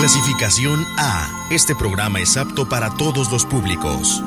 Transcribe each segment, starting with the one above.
Clasificación A. Este programa es apto para todos los públicos.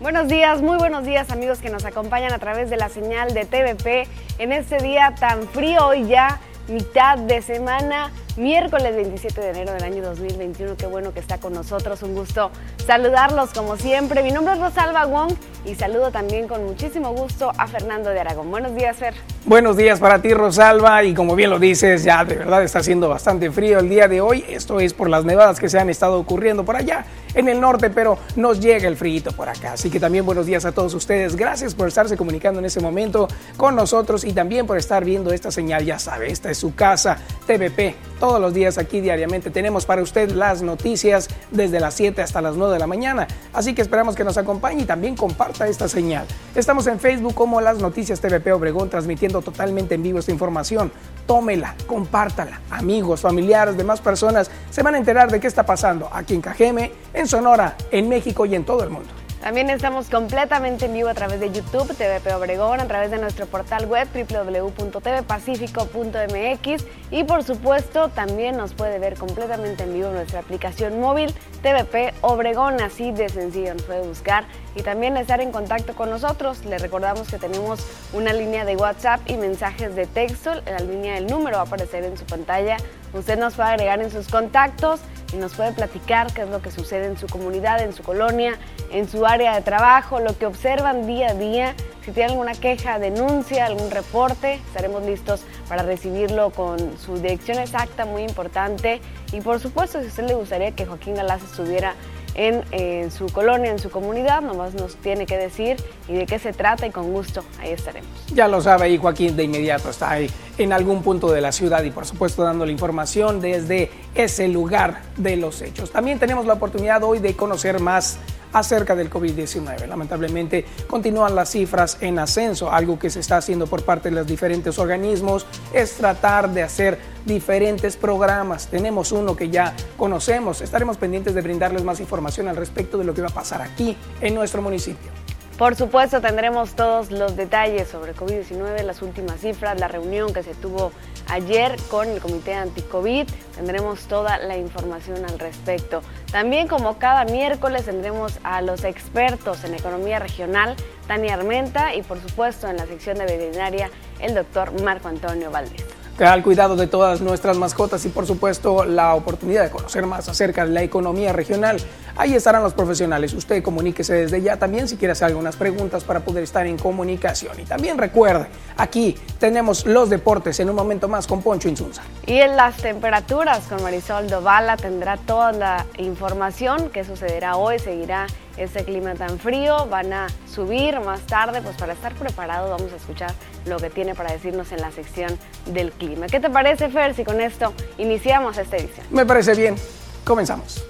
Buenos días, muy buenos días amigos que nos acompañan a través de la señal de TVP en este día tan frío hoy ya mitad de semana, miércoles 27 de enero del año 2021. Qué bueno que está con nosotros, un gusto saludarlos como siempre. Mi nombre es Rosalba Wong y saludo también con muchísimo gusto a Fernando de Aragón. Buenos días, Fer. Buenos días para ti, Rosalba, y como bien lo dices, ya de verdad está haciendo bastante frío el día de hoy. Esto es por las nevadas que se han estado ocurriendo por allá en el norte, pero nos llega el frío por acá. Así que también buenos días a todos ustedes. Gracias por estarse comunicando en ese momento con nosotros y también por estar viendo esta señal. Ya sabe, esta es su casa, TVP. Todos los días aquí diariamente tenemos para usted las noticias desde las 7 hasta las 9 de la mañana. Así que esperamos que nos acompañe y también comparta esta señal. Estamos en Facebook como Las Noticias TVP Obregón, transmitiendo totalmente en vivo esta información. Tómela, compártala. Amigos, familiares, demás personas se van a enterar de qué está pasando aquí en Cajeme, en Sonora, en México y en todo el mundo. También estamos completamente en vivo a través de YouTube, TVP Obregón, a través de nuestro portal web www.tvpacifico.mx y por supuesto también nos puede ver completamente en vivo nuestra aplicación móvil TVP Obregón, así de sencillo nos puede buscar y también estar en contacto con nosotros. Le recordamos que tenemos una línea de WhatsApp y mensajes de texto, la línea del número va a aparecer en su pantalla. Usted nos puede agregar en sus contactos y nos puede platicar qué es lo que sucede en su comunidad, en su colonia, en su área de trabajo, lo que observan día a día. Si tiene alguna queja, denuncia, algún reporte, estaremos listos para recibirlo con su dirección exacta, muy importante. Y por supuesto, si a usted le gustaría que Joaquín Galás estuviera en, su colonia, en su comunidad, nomás nos tiene que decir y de qué se trata y con gusto ahí estaremos. Ya lo sabe ahí Joaquín, de inmediato está ahí en algún punto de la ciudad y por supuesto dando la información desde ese lugar de los hechos. También tenemos la oportunidad hoy de conocer más acerca del COVID-19. Lamentablemente continúan las cifras en ascenso. Algo que se está haciendo por parte de los diferentes organismos es tratar de hacer diferentes programas. Tenemos uno que ya conocemos. Estaremos pendientes de brindarles más información al respecto de lo que va a pasar aquí en nuestro municipio. Por supuesto, tendremos todos los detalles sobre COVID-19, las últimas cifras, la reunión que se tuvo ayer con el Comité Anti-COVID. Tendremos toda la información al respecto. También, como cada miércoles, tendremos a los expertos en economía regional, Tania Armenta, y por supuesto, en la sección de veterinaria, el doctor Marco Antonio Valdés al cuidado de todas nuestras mascotas y por supuesto la oportunidad de conocer más acerca de la economía regional. Ahí estarán los profesionales. Usted comuníquese desde ya también si quiere hacer algunas preguntas para poder estar en comunicación. Y también recuerde, aquí tenemos los deportes en un momento más con Poncho Insunza. Y en las temperaturas con Marisol Dovala tendrá toda la información que sucederá hoy, seguirá este clima tan frío, van a subir más tarde, pues para estar preparado vamos a escuchar lo que tiene para decirnos en la sección del clima. ¿Qué te parece, Fer, si con esto iniciamos esta edición? Me parece bien. Comenzamos.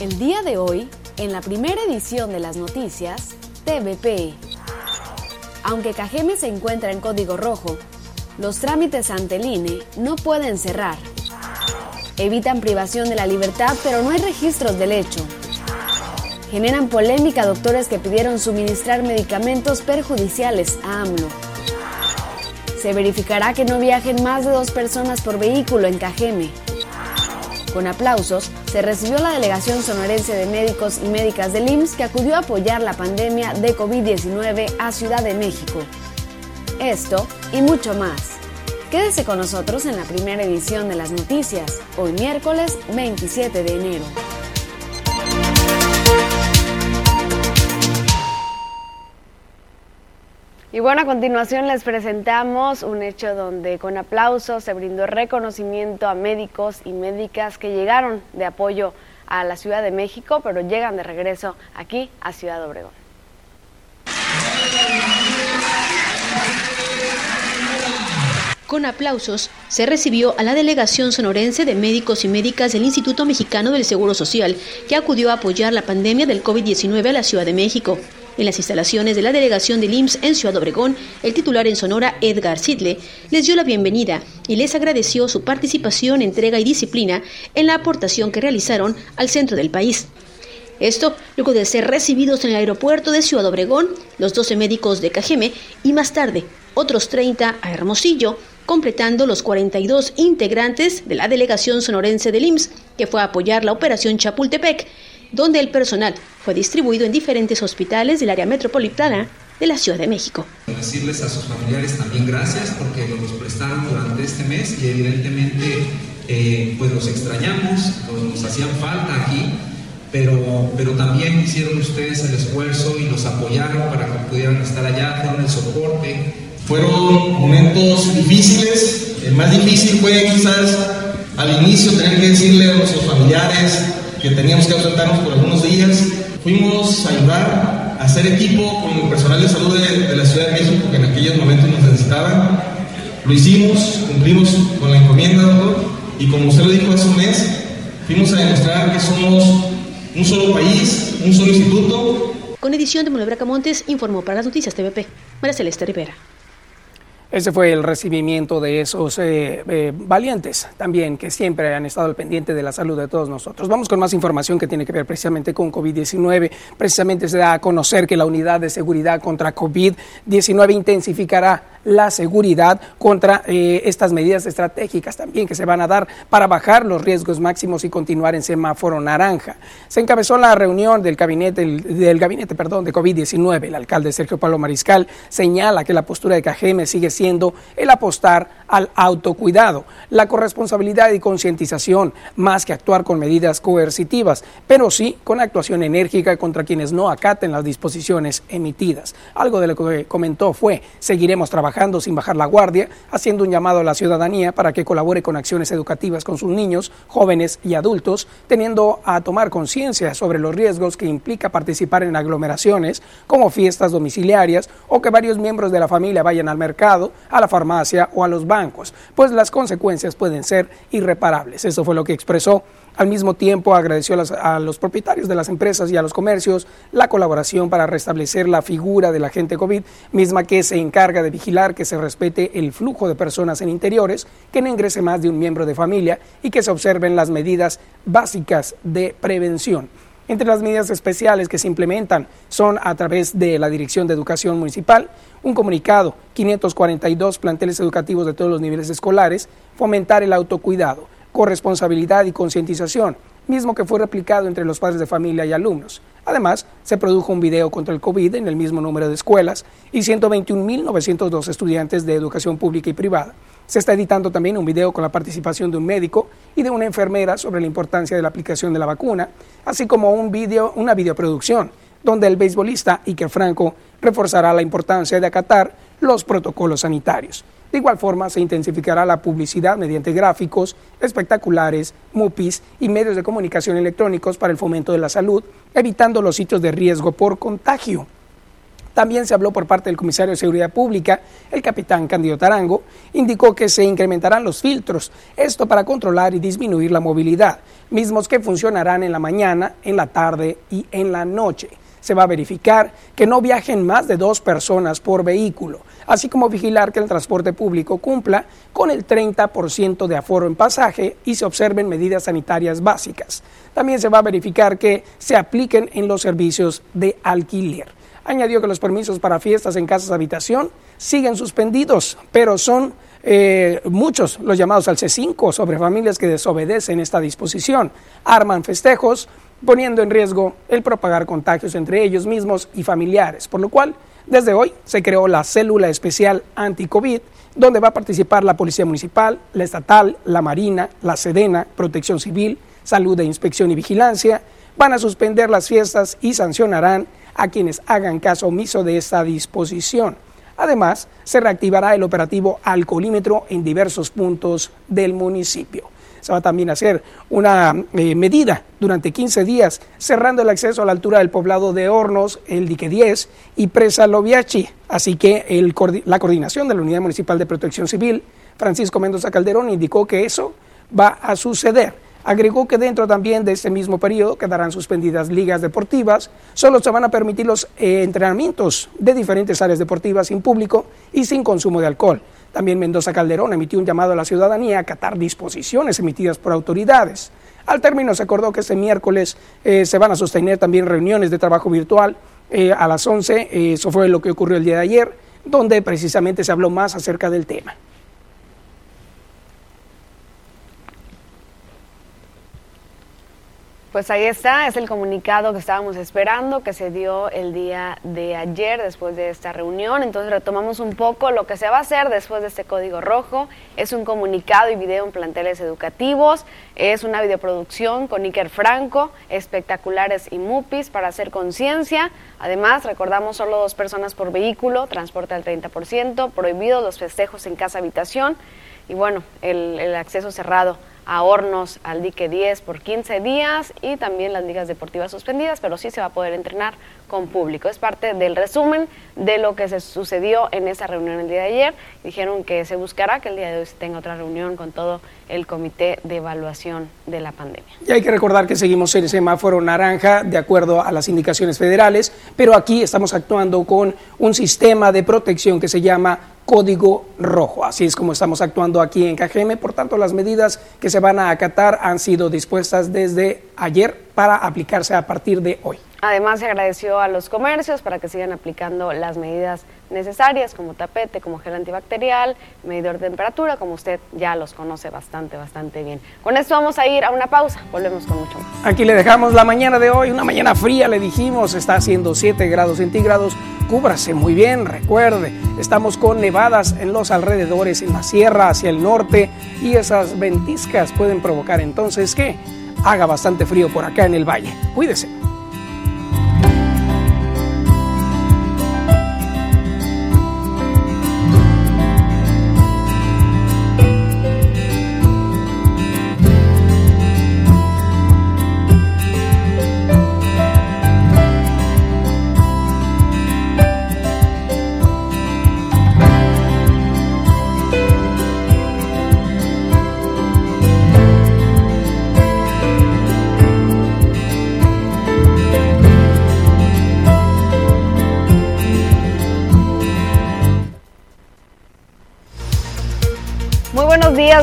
El día de hoy, en la primera edición de las noticias, TVP. Aunque Cajeme se encuentra en código rojo, los trámites ante el INE no pueden cerrar. Evitan privación de la libertad, pero no hay registros del hecho. Generan polémica doctores que pidieron suministrar medicamentos perjudiciales a AMLO. Se verificará que no viajen más de dos personas por vehículo en Cajeme. Con aplausos, se recibió la delegación sonorense de médicos y médicas del IMSS que acudió a apoyar la pandemia de COVID-19 a Ciudad de México. Esto y mucho más. Quédese con nosotros en la primera edición de las noticias, hoy miércoles 27 de enero. Y bueno, a continuación les presentamos un hecho donde con aplausos se brindó reconocimiento a médicos y médicas que llegaron de apoyo a la Ciudad de México, pero llegan de regreso aquí a Ciudad Obregón. Con aplausos se recibió a la delegación sonorense de médicos y médicas del Instituto Mexicano del Seguro Social, que acudió a apoyar la pandemia del COVID-19 a la Ciudad de México. En las instalaciones de la delegación del IMSS en Ciudad Obregón, el titular en Sonora, Edgar Sidle, les dio la bienvenida y les agradeció su participación, entrega y disciplina en la aportación que realizaron al centro del país. Esto luego de ser recibidos en el aeropuerto de Ciudad Obregón, los 12 médicos de Cajeme y más tarde otros 30 a Hermosillo, completando los 42 integrantes de la delegación sonorense del IMSS que fue a apoyar la operación Chapultepec, donde el personal fue distribuido en diferentes hospitales del área metropolitana de la Ciudad de México. Decirles a sus familiares también gracias porque nos prestaron durante este mes y evidentemente eh, pues los extrañamos, nos hacían falta aquí pero, pero también hicieron ustedes el esfuerzo y los apoyaron para que pudieran estar allá, fueron el soporte. Fueron momentos difíciles, el más difícil fue quizás al inicio tener que decirle a nuestros familiares que teníamos que ausentarnos por algunos días. Fuimos a ayudar a hacer equipo con el personal de salud de, la Ciudad de México que en aquellos momentos nos necesitaban. Lo hicimos, cumplimos con la encomienda, doctor, y como usted lo dijo hace un mes, fuimos a demostrar que somos un solo país, un solo instituto. Con edición de Manuel Bracamontes, informó para las noticias TVP, María Celeste Rivera. Ese fue el recibimiento de esos eh, eh, valientes también que siempre han estado al pendiente de la salud de todos nosotros. Vamos con más información que tiene que ver precisamente con COVID-19. Precisamente se da a conocer que la unidad de seguridad contra COVID-19 intensificará la seguridad contra eh, estas medidas estratégicas también que se van a dar para bajar los riesgos máximos y continuar en semáforo naranja. Se encabezó la reunión del gabinete, del gabinete perdón, de COVID-19. El alcalde Sergio Pablo Mariscal señala que la postura de Cajeme sigue siendo el apostar al autocuidado, la corresponsabilidad y concientización, más que actuar con medidas coercitivas, pero sí con actuación enérgica contra quienes no acaten las disposiciones emitidas. Algo de lo que comentó fue, seguiremos trabajando sin bajar la guardia, haciendo un llamado a la ciudadanía para que colabore con acciones educativas con sus niños, jóvenes y adultos, teniendo a tomar conciencia sobre los riesgos que implica participar en aglomeraciones como fiestas domiciliarias o que varios miembros de la familia vayan al mercado, a la farmacia o a los bancos, pues las consecuencias pueden ser irreparables. Eso fue lo que expresó al mismo tiempo agradeció a, los propietarios de las empresas y a los comercios la colaboración para restablecer la figura del agente COVID, misma que se encarga de vigilar que se respete el flujo de personas en interiores, que no ingrese más de un miembro de familia y que se observen las medidas básicas de prevención. Entre las medidas especiales que se implementan son a través de la Dirección de Educación Municipal, un comunicado, 542 planteles educativos de todos los niveles escolares, fomentar el autocuidado, corresponsabilidad y concientización, mismo que fue replicado entre los padres de familia y alumnos. Además, se produjo un video contra el COVID en el mismo número de escuelas y 121.902 estudiantes de educación pública y privada. Se está editando también un video con la participación de un médico y de una enfermera sobre la importancia de la aplicación de la vacuna, así como un video, una videoproducción donde el beisbolista Iker Franco reforzará la importancia de acatar los protocolos sanitarios. De igual forma, se intensificará la publicidad mediante gráficos, espectaculares, MUPIs y medios de comunicación electrónicos para el fomento de la salud, evitando los sitios de riesgo por contagio. También se habló por parte del comisario de Seguridad Pública, el capitán Candido Tarango, indicó que se incrementarán los filtros, esto para controlar y disminuir la movilidad, mismos que funcionarán en la mañana, en la tarde y en la noche se va a verificar que no viajen más de dos personas por vehículo, así como vigilar que el transporte público cumpla con el 30% de aforo en pasaje y se observen medidas sanitarias básicas. También se va a verificar que se apliquen en los servicios de alquiler. Añadió que los permisos para fiestas en casas de habitación siguen suspendidos, pero son eh, muchos los llamados al C5 sobre familias que desobedecen esta disposición, arman festejos, poniendo en riesgo el propagar contagios entre ellos mismos y familiares, por lo cual desde hoy se creó la célula especial anti-COVID, donde va a participar la Policía Municipal, la Estatal, la Marina, la Sedena, Protección Civil, Salud de Inspección y Vigilancia, van a suspender las fiestas y sancionarán a quienes hagan caso omiso de esta disposición. Además, se reactivará el operativo alcoholímetro en diversos puntos del municipio se va también a hacer una eh, medida durante 15 días, cerrando el acceso a la altura del poblado de Hornos, el dique 10 y Presa Loviachi. Así que la coordinación de la Unidad Municipal de Protección Civil, Francisco Mendoza Calderón, indicó que eso va a suceder. Agregó que dentro también de este mismo periodo quedarán suspendidas ligas deportivas, solo se van a permitir los eh, entrenamientos de diferentes áreas deportivas sin público y sin consumo de alcohol. También Mendoza Calderón emitió un llamado a la ciudadanía a acatar disposiciones emitidas por autoridades. Al término se acordó que este miércoles eh, se van a sostener también reuniones de trabajo virtual eh, a las 11, eso fue lo que ocurrió el día de ayer, donde precisamente se habló más acerca del tema. Pues ahí está, es el comunicado que estábamos esperando, que se dio el día de ayer después de esta reunión. Entonces retomamos un poco lo que se va a hacer después de este código rojo. Es un comunicado y video en planteles educativos, es una videoproducción con Iker Franco, espectaculares y MUPIs para hacer conciencia. Además, recordamos solo dos personas por vehículo, transporte al 30%, prohibido los festejos en casa habitación y bueno, el acceso cerrado a Hornos al dique 10 por 15 días y también las ligas deportivas suspendidas, pero sí se va a poder entrenar con público. Es parte del resumen de lo que se sucedió en esa reunión el día de ayer. Dijeron que se buscará que el día de hoy se tenga otra reunión con todo el comité de evaluación de la pandemia. Y hay que recordar que seguimos en semáforo naranja de acuerdo a las indicaciones federales, pero aquí estamos actuando con un sistema de protección que se llama código rojo. Así es como estamos actuando aquí en Cajeme. Por tanto, las medidas que se van a acatar han sido dispuestas desde ayer para aplicarse a partir de hoy. Además, se agradeció a los comercios para que sigan aplicando las medidas necesarias como tapete, como gel antibacterial, medidor de temperatura, como usted ya los conoce bastante, bastante bien. Con esto vamos a ir a una pausa, volvemos con mucho más. Aquí le dejamos la mañana de hoy, una mañana fría, le dijimos, está haciendo 7 grados centígrados, cúbrase muy bien, recuerde, estamos con nevadas en los alrededores, en la sierra, hacia el norte, y esas ventiscas pueden provocar entonces que haga bastante frío por acá en el valle. Cuídese.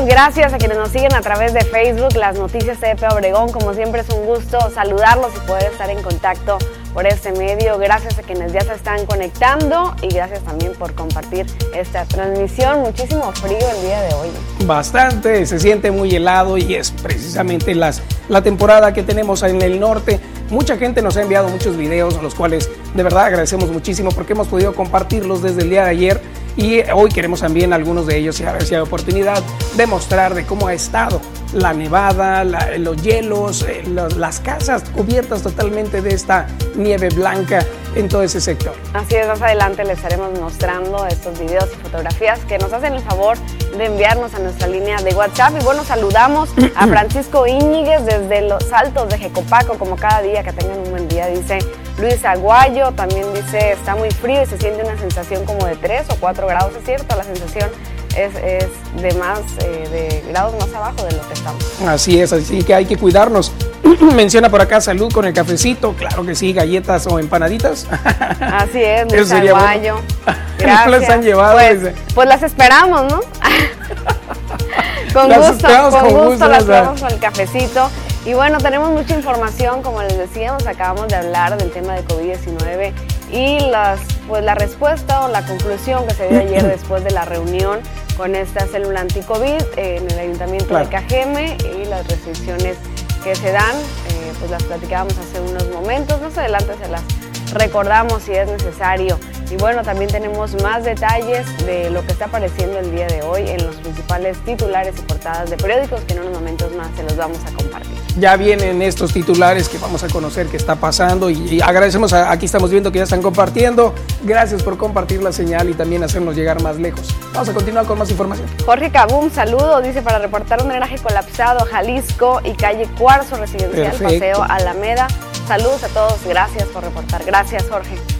Gracias a quienes nos siguen a través de Facebook, las noticias TDP Obregón. Como siempre es un gusto saludarlos y poder estar en contacto por este medio. Gracias a quienes ya se están conectando y gracias también por compartir esta transmisión. Muchísimo frío el día de hoy. Bastante, se siente muy helado y es precisamente las, la temporada que tenemos en el norte. Mucha gente nos ha enviado muchos videos, los cuales de verdad agradecemos muchísimo porque hemos podido compartirlos desde el día de ayer y hoy queremos también algunos de ellos y a ver si hay oportunidad de mostrar de cómo ha estado la nevada, la, los hielos, eh, los, las casas cubiertas totalmente de esta nieve blanca en todo ese sector. Así es, más adelante les estaremos mostrando estos videos y fotografías que nos hacen el favor de enviarnos a nuestra línea de WhatsApp. Y bueno, saludamos a Francisco Íñiguez desde los Altos de Jecopaco, como cada día, que tengan un buen día, dice Luis Aguayo, también dice, está muy frío y se siente una sensación como de 3 o 4 grados, es cierto, la sensación es, es de más, eh, de grados más abajo de lo que estamos. Así es, así que hay que cuidarnos. Menciona por acá salud con el cafecito, claro que sí, galletas o empanaditas. Así es, Luis Eso sería Aguayo. bueno. No las han llevado. Pues, pues las esperamos, ¿no? con gusto, con con gusto, gusto, las esperamos con el cafecito. Y bueno, tenemos mucha información, como les decíamos, acabamos de hablar del tema de COVID-19 y las, pues, la respuesta o la conclusión que se dio ayer después de la reunión con esta célula anti-COVID en el Ayuntamiento Claro. de Cajeme y las restricciones que se dan, eh, pues las platicábamos hace unos momentos, más adelante se las recordamos si es necesario. Y bueno, también tenemos más detalles de lo que está apareciendo el día de hoy en los principales titulares y portadas de periódicos que en unos momentos más se los vamos a compartir. Ya vienen estos titulares que vamos a conocer qué está pasando y, y agradecemos, a- aquí estamos viendo que ya están compartiendo. Gracias por compartir la señal y también hacernos llegar más lejos. Vamos a continuar con más información. Jorge Cabum, saludo, dice para reportar un drenaje colapsado, Jalisco y calle Cuarzo Residencial, Perfecto. Paseo Alameda. Saludos a todos, gracias por reportar. Gracias, Jorge.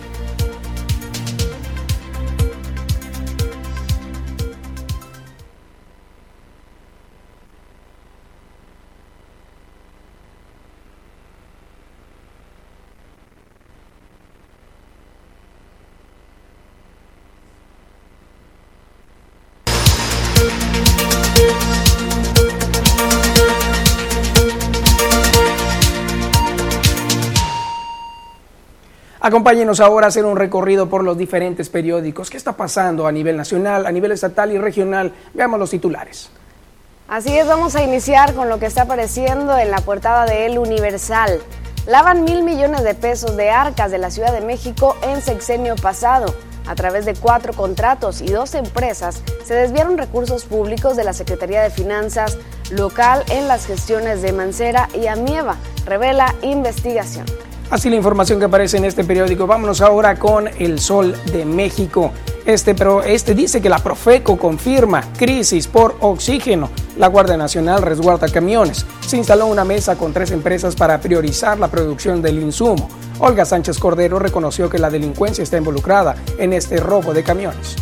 Acompáñenos ahora a hacer un recorrido por los diferentes periódicos. ¿Qué está pasando a nivel nacional, a nivel estatal y regional? Veamos los titulares. Así es, vamos a iniciar con lo que está apareciendo en la portada de El Universal. Lavan mil millones de pesos de arcas de la Ciudad de México en sexenio pasado. A través de cuatro contratos y dos empresas se desviaron recursos públicos de la Secretaría de Finanzas local en las gestiones de Mancera y Amieva, revela investigación. Así la información que aparece en este periódico. Vámonos ahora con El Sol de México. Este, este dice que la Profeco confirma crisis por oxígeno. La Guardia Nacional resguarda camiones. Se instaló una mesa con tres empresas para priorizar la producción del insumo. Olga Sánchez Cordero reconoció que la delincuencia está involucrada en este robo de camiones.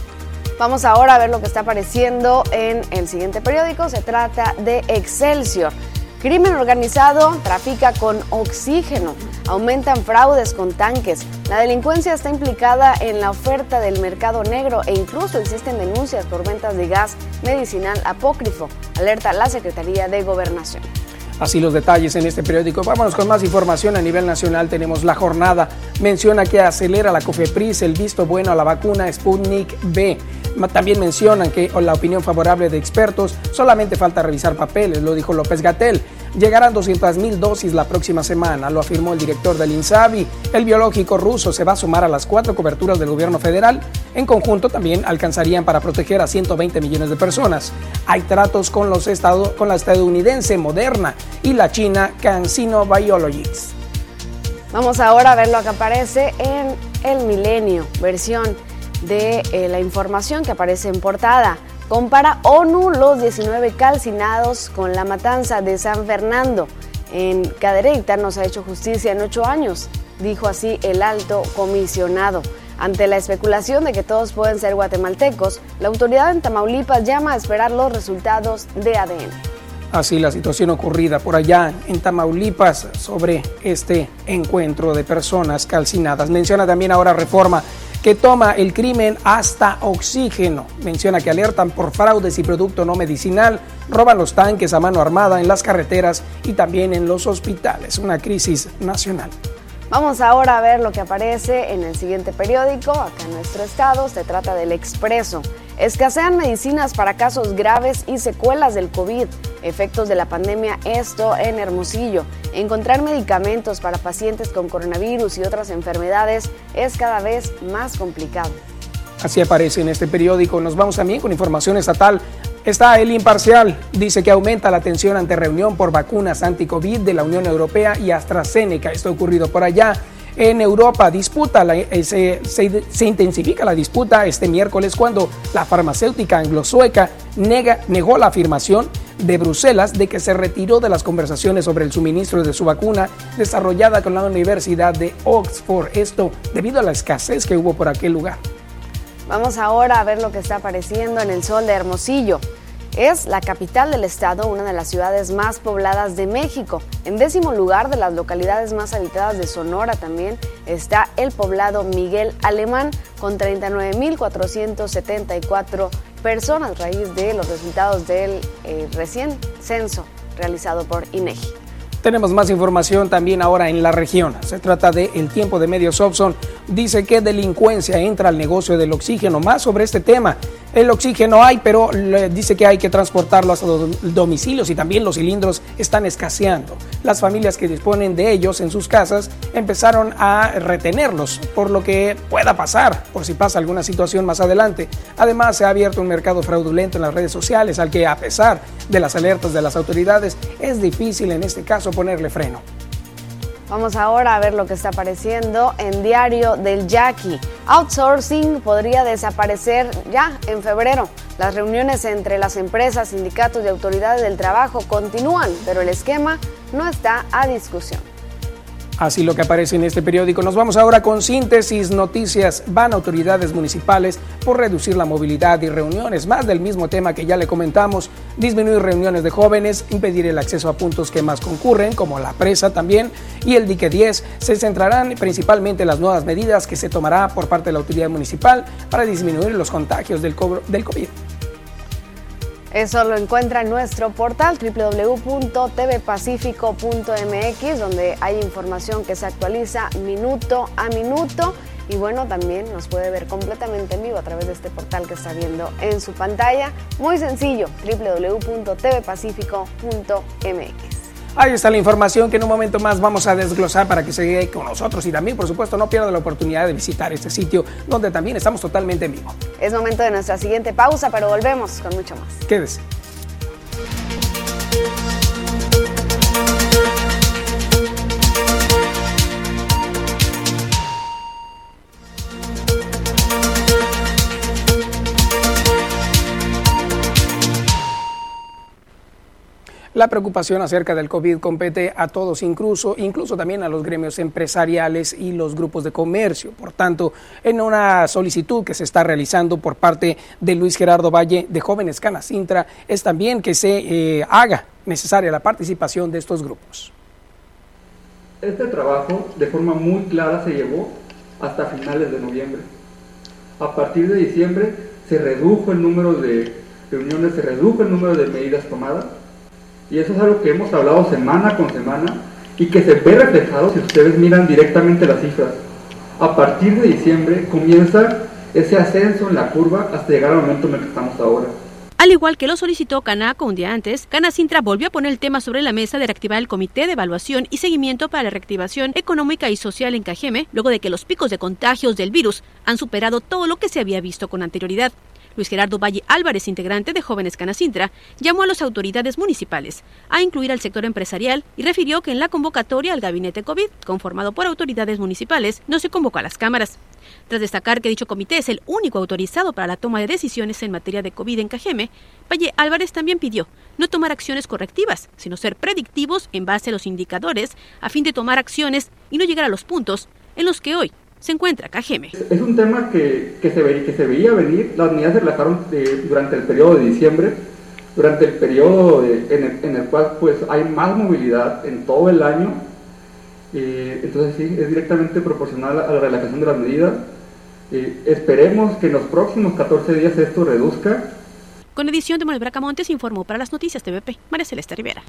Vamos ahora a ver lo que está apareciendo en el siguiente periódico. Se trata de Excelsior. Crimen organizado trafica con oxígeno, aumentan fraudes con tanques, la delincuencia está implicada en la oferta del mercado negro e incluso existen denuncias por ventas de gas medicinal apócrifo, alerta la Secretaría de Gobernación. Así los detalles en este periódico. Vámonos con más información a nivel nacional. Tenemos la jornada. Menciona que acelera la COFEPRIS el visto bueno a la vacuna Sputnik B. También mencionan que la opinión favorable de expertos solamente falta revisar papeles, lo dijo López Gatel. Llegarán 200.000 dosis la próxima semana, lo afirmó el director del INSABI. El biológico ruso se va a sumar a las cuatro coberturas del gobierno federal. En conjunto también alcanzarían para proteger a 120 millones de personas. Hay tratos con, los con la estadounidense Moderna y la china CanSino Biologics. Vamos ahora a ver lo que aparece en El Milenio, versión de eh, la información que aparece en portada. Compara ONU los 19 calcinados con la matanza de San Fernando. En Cadereyta no se ha hecho justicia en ocho años, dijo así el alto comisionado. Ante la especulación de que todos pueden ser guatemaltecos, la autoridad en Tamaulipas llama a esperar los resultados de ADN. Así la situación ocurrida por allá en Tamaulipas sobre este encuentro de personas calcinadas. Menciona también ahora reforma que toma el crimen hasta oxígeno. Menciona que alertan por fraudes y producto no medicinal, roban los tanques a mano armada en las carreteras y también en los hospitales. Una crisis nacional. Vamos ahora a ver lo que aparece en el siguiente periódico, acá en nuestro estado, se trata del Expreso. Escasean medicinas para casos graves y secuelas del COVID, efectos de la pandemia, esto en Hermosillo. Encontrar medicamentos para pacientes con coronavirus y otras enfermedades es cada vez más complicado. Así aparece en este periódico. Nos vamos también con información estatal. Está el imparcial. Dice que aumenta la tensión ante reunión por vacunas anti-COVID de la Unión Europea y AstraZeneca. Esto ha ocurrido por allá. En Europa disputa eh, se, intensifica la disputa este miércoles cuando la farmacéutica anglo-sueca negó la afirmación de Bruselas de que se retiró de las conversaciones sobre el suministro de su vacuna desarrollada con la Universidad de Oxford. Esto debido a la escasez que hubo por aquel lugar. Vamos ahora a ver lo que está apareciendo en el sol de Hermosillo. Es la capital del estado, una de las ciudades más pobladas de México. En décimo lugar de las localidades más habitadas de Sonora también está el poblado Miguel Alemán con 39.474 personas, raíz de los resultados del eh, recién censo realizado por INEGI. Tenemos más información también ahora en la región. Se trata de El Tiempo de Medios Opson. Dice que delincuencia entra al negocio del oxígeno. Más sobre este tema. El oxígeno hay, pero dice que hay que transportarlo hasta los domicilios y también los cilindros están escaseando. Las familias que disponen de ellos en sus casas empezaron a retenerlos, por lo que pueda pasar, por si pasa alguna situación más adelante. Además, se ha abierto un mercado fraudulento en las redes sociales al que, a pesar de las alertas de las autoridades, es difícil en este caso ponerle freno. Vamos ahora a ver lo que está apareciendo en Diario del Jackie. Outsourcing podría desaparecer ya en febrero. Las reuniones entre las empresas, sindicatos y autoridades del trabajo continúan, pero el esquema no está a discusión. Así lo que aparece en este periódico. Nos vamos ahora con síntesis noticias. Van autoridades municipales por reducir la movilidad y reuniones. Más del mismo tema que ya le comentamos. Disminuir reuniones de jóvenes, impedir el acceso a puntos que más concurren, como la presa también, y el dique 10. Se centrarán principalmente en las nuevas medidas que se tomará por parte de la autoridad municipal para disminuir los contagios del, del COVID. Eso lo encuentra en nuestro portal www.tvpacifico.mx, donde hay información que se actualiza minuto a minuto. Y bueno, también nos puede ver completamente en vivo a través de este portal que está viendo en su pantalla. Muy sencillo, www.tvpacifico.mx. Ahí está la información que en un momento más vamos a desglosar para que se quede con nosotros y también, por supuesto, no pierda la oportunidad de visitar este sitio donde también estamos totalmente en vivo. Es momento de nuestra siguiente pausa, pero volvemos con mucho más. Quédese. La preocupación acerca del COVID compete a todos, incluso, incluso también a los gremios empresariales y los grupos de comercio. Por tanto, en una solicitud que se está realizando por parte de Luis Gerardo Valle de Jóvenes Canacintra, es también que se eh, haga necesaria la participación de estos grupos. Este trabajo de forma muy clara se llevó hasta finales de noviembre. A partir de diciembre se redujo el número de reuniones, se redujo el número de medidas tomadas y eso es algo que hemos hablado semana con semana y que se ve reflejado si ustedes miran directamente las cifras. A partir de diciembre comienza ese ascenso en la curva hasta llegar al momento en el que estamos ahora. Al igual que lo solicitó Canaco un día antes, Canacintra volvió a poner el tema sobre la mesa de reactivar el Comité de Evaluación y Seguimiento para la Reactivación Económica y Social en Cajeme, luego de que los picos de contagios del virus han superado todo lo que se había visto con anterioridad. Luis Gerardo Valle Álvarez, integrante de Jóvenes Canacintra, llamó a las autoridades municipales a incluir al sector empresarial y refirió que en la convocatoria al gabinete COVID, conformado por autoridades municipales, no se convocó a las cámaras. Tras destacar que dicho comité es el único autorizado para la toma de decisiones en materia de COVID en Cajeme, Valle Álvarez también pidió no tomar acciones correctivas, sino ser predictivos en base a los indicadores a fin de tomar acciones y no llegar a los puntos en los que hoy se encuentra Cajeme. Es un tema que, que, se, ve, que se veía venir, las medidas se relajaron eh, durante el periodo de diciembre, durante el periodo en, el, en, el, cual pues hay más movilidad en todo el año, eh, entonces sí, es directamente proporcional a la relajación de las medidas. Eh, esperemos que en los próximos 14 días esto reduzca. Con edición de Manuel Bracamontes informó para las noticias TVP, María Celeste Rivera.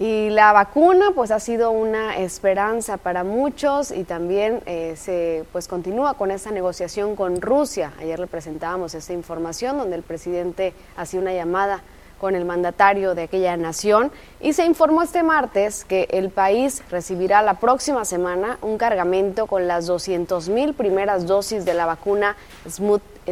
Y la vacuna pues ha sido una esperanza para muchos y también eh, se pues continúa con esta negociación con Rusia. Ayer le presentábamos esta información donde el presidente hacía una llamada con el mandatario de aquella nación y se informó este martes que el país recibirá la próxima semana un cargamento con las 200 mil primeras dosis de la vacuna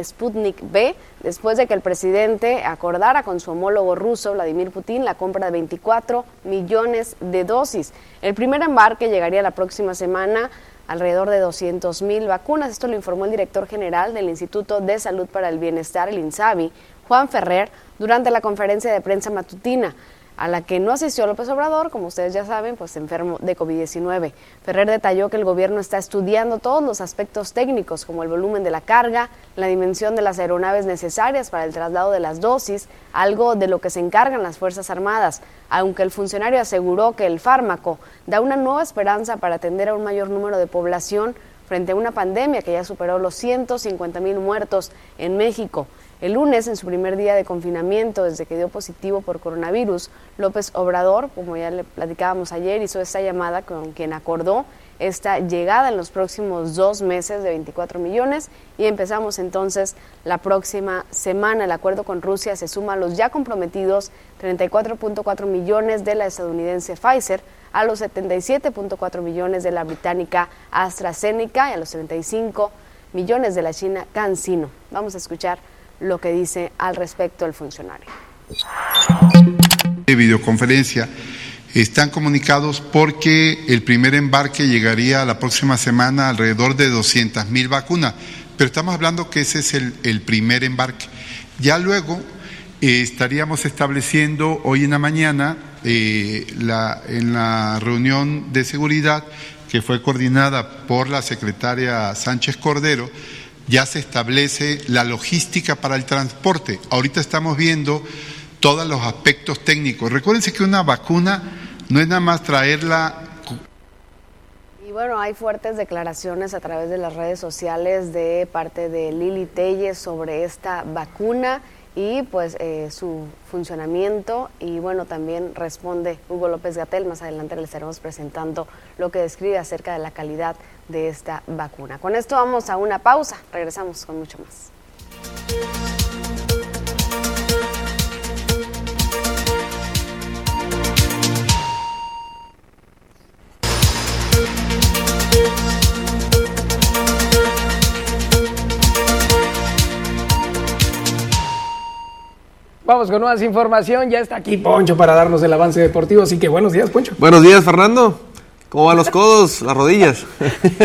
Sputnik B después de que el presidente acordara con su homólogo ruso, Vladimir Putin, la compra de 24 millones de dosis. El primer embarque llegaría la próxima semana alrededor de 200 mil vacunas. Esto lo informó el director general del Instituto de Salud para el Bienestar, el INSABI, Juan Ferrer, durante la conferencia de prensa matutina a la que no asistió López Obrador, como ustedes ya saben, pues enfermo de COVID-19. Ferrer detalló que el gobierno está estudiando todos los aspectos técnicos, como el volumen de la carga, la dimensión de las aeronaves necesarias para el traslado de las dosis, algo de lo que se encargan las Fuerzas Armadas, aunque el funcionario aseguró que el fármaco da una nueva esperanza para atender a un mayor número de población frente a una pandemia que ya superó los 150 mil muertos en México. El lunes, en su primer día de confinamiento desde que dio positivo por coronavirus, López Obrador, como ya le platicábamos ayer, hizo esta llamada con quien acordó esta llegada en los próximos dos meses de 24 millones y empezamos entonces la próxima semana. El acuerdo con Rusia se suma a los ya comprometidos 34.4 millones de la estadounidense Pfizer, a los 77.4 millones de la británica AstraZeneca y a los 35 millones de la china CanSino. Vamos a escuchar lo que dice al respecto el funcionario. De videoconferencia están comunicados porque el primer embarque llegaría la próxima semana alrededor de 200 mil vacunas, pero estamos hablando que ese es el, primer embarque. Ya luego eh, estaríamos estableciendo hoy en la mañana eh, la, en la reunión de seguridad que fue coordinada por la secretaria Sánchez Cordero, ya se establece la logística para el transporte. Ahorita estamos viendo todos los aspectos técnicos. Recuérdense que una vacuna no es nada más traerla y bueno, hay fuertes declaraciones a través de las redes sociales de parte de Lili Telles sobre esta vacuna y pues eh, su funcionamiento y bueno también responde Hugo López Gatel más adelante le estaremos presentando lo que describe acerca de la calidad de esta vacuna con esto vamos a una pausa regresamos con mucho más Vamos con más información. Ya está aquí Poncho para darnos el avance deportivo. Así que buenos días, Poncho. Buenos días, Fernando. ¿Cómo van los codos, las rodillas?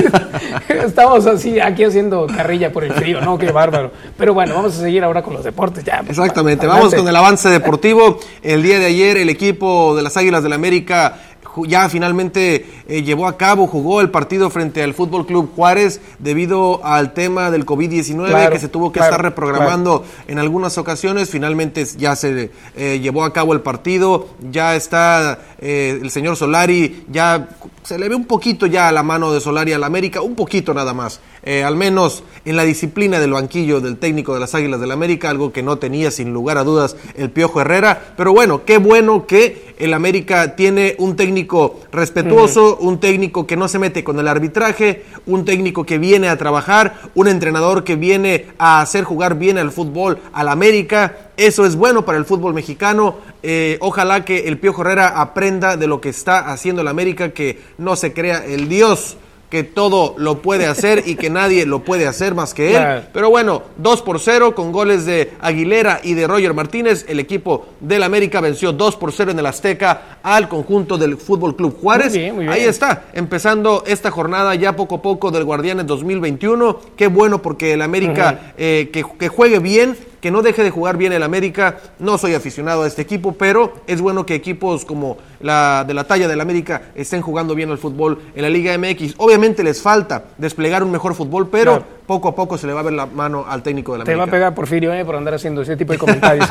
Estamos así aquí haciendo carrilla por el frío, ¿no? Qué bárbaro. Pero bueno, vamos a seguir ahora con los deportes ya. Exactamente, vamos con el avance deportivo. El día de ayer el equipo de las Águilas del la América ya finalmente eh, llevó a cabo, jugó el partido frente al Fútbol Club Juárez debido al tema del COVID-19 que se tuvo que estar reprogramando en algunas ocasiones. Finalmente ya se eh, llevó a cabo el partido, ya está eh, el señor Solari, ya se le ve un poquito ya a la mano de Solari al América, un poquito nada más. al menos en la disciplina del banquillo del técnico de las Águilas del América, algo que no tenía sin lugar a dudas el Piojo Herrera. Pero bueno, qué bueno que el América tiene un técnico respetuoso, un técnico que no se mete con el arbitraje, un técnico que viene a trabajar, un entrenador que viene a hacer jugar bien al fútbol al América. Eso es bueno para el fútbol mexicano. Eh, ojalá que el Piojo Herrera aprenda de lo que está haciendo el América, que no se crea el Dios que todo lo puede hacer y que nadie lo puede hacer más que él. Pero bueno, 2 por 0 con goles de Aguilera y de Roger Martínez. El equipo del América venció 2 por 0 en el Azteca al conjunto del Fútbol Club Juárez. Ahí está, empezando esta jornada ya poco a poco del Guardianes 2021. Qué bueno porque el América eh, que, que juegue bien que no deje de jugar bien el América. No soy aficionado a este equipo, pero es bueno que equipos como la de la talla del América estén jugando bien al fútbol en la Liga MX. Obviamente les falta desplegar un mejor fútbol, pero poco a poco se le va a ver la mano al técnico de la América. Te va a pegar Porfirio eh, por andar haciendo ese tipo de comentarios.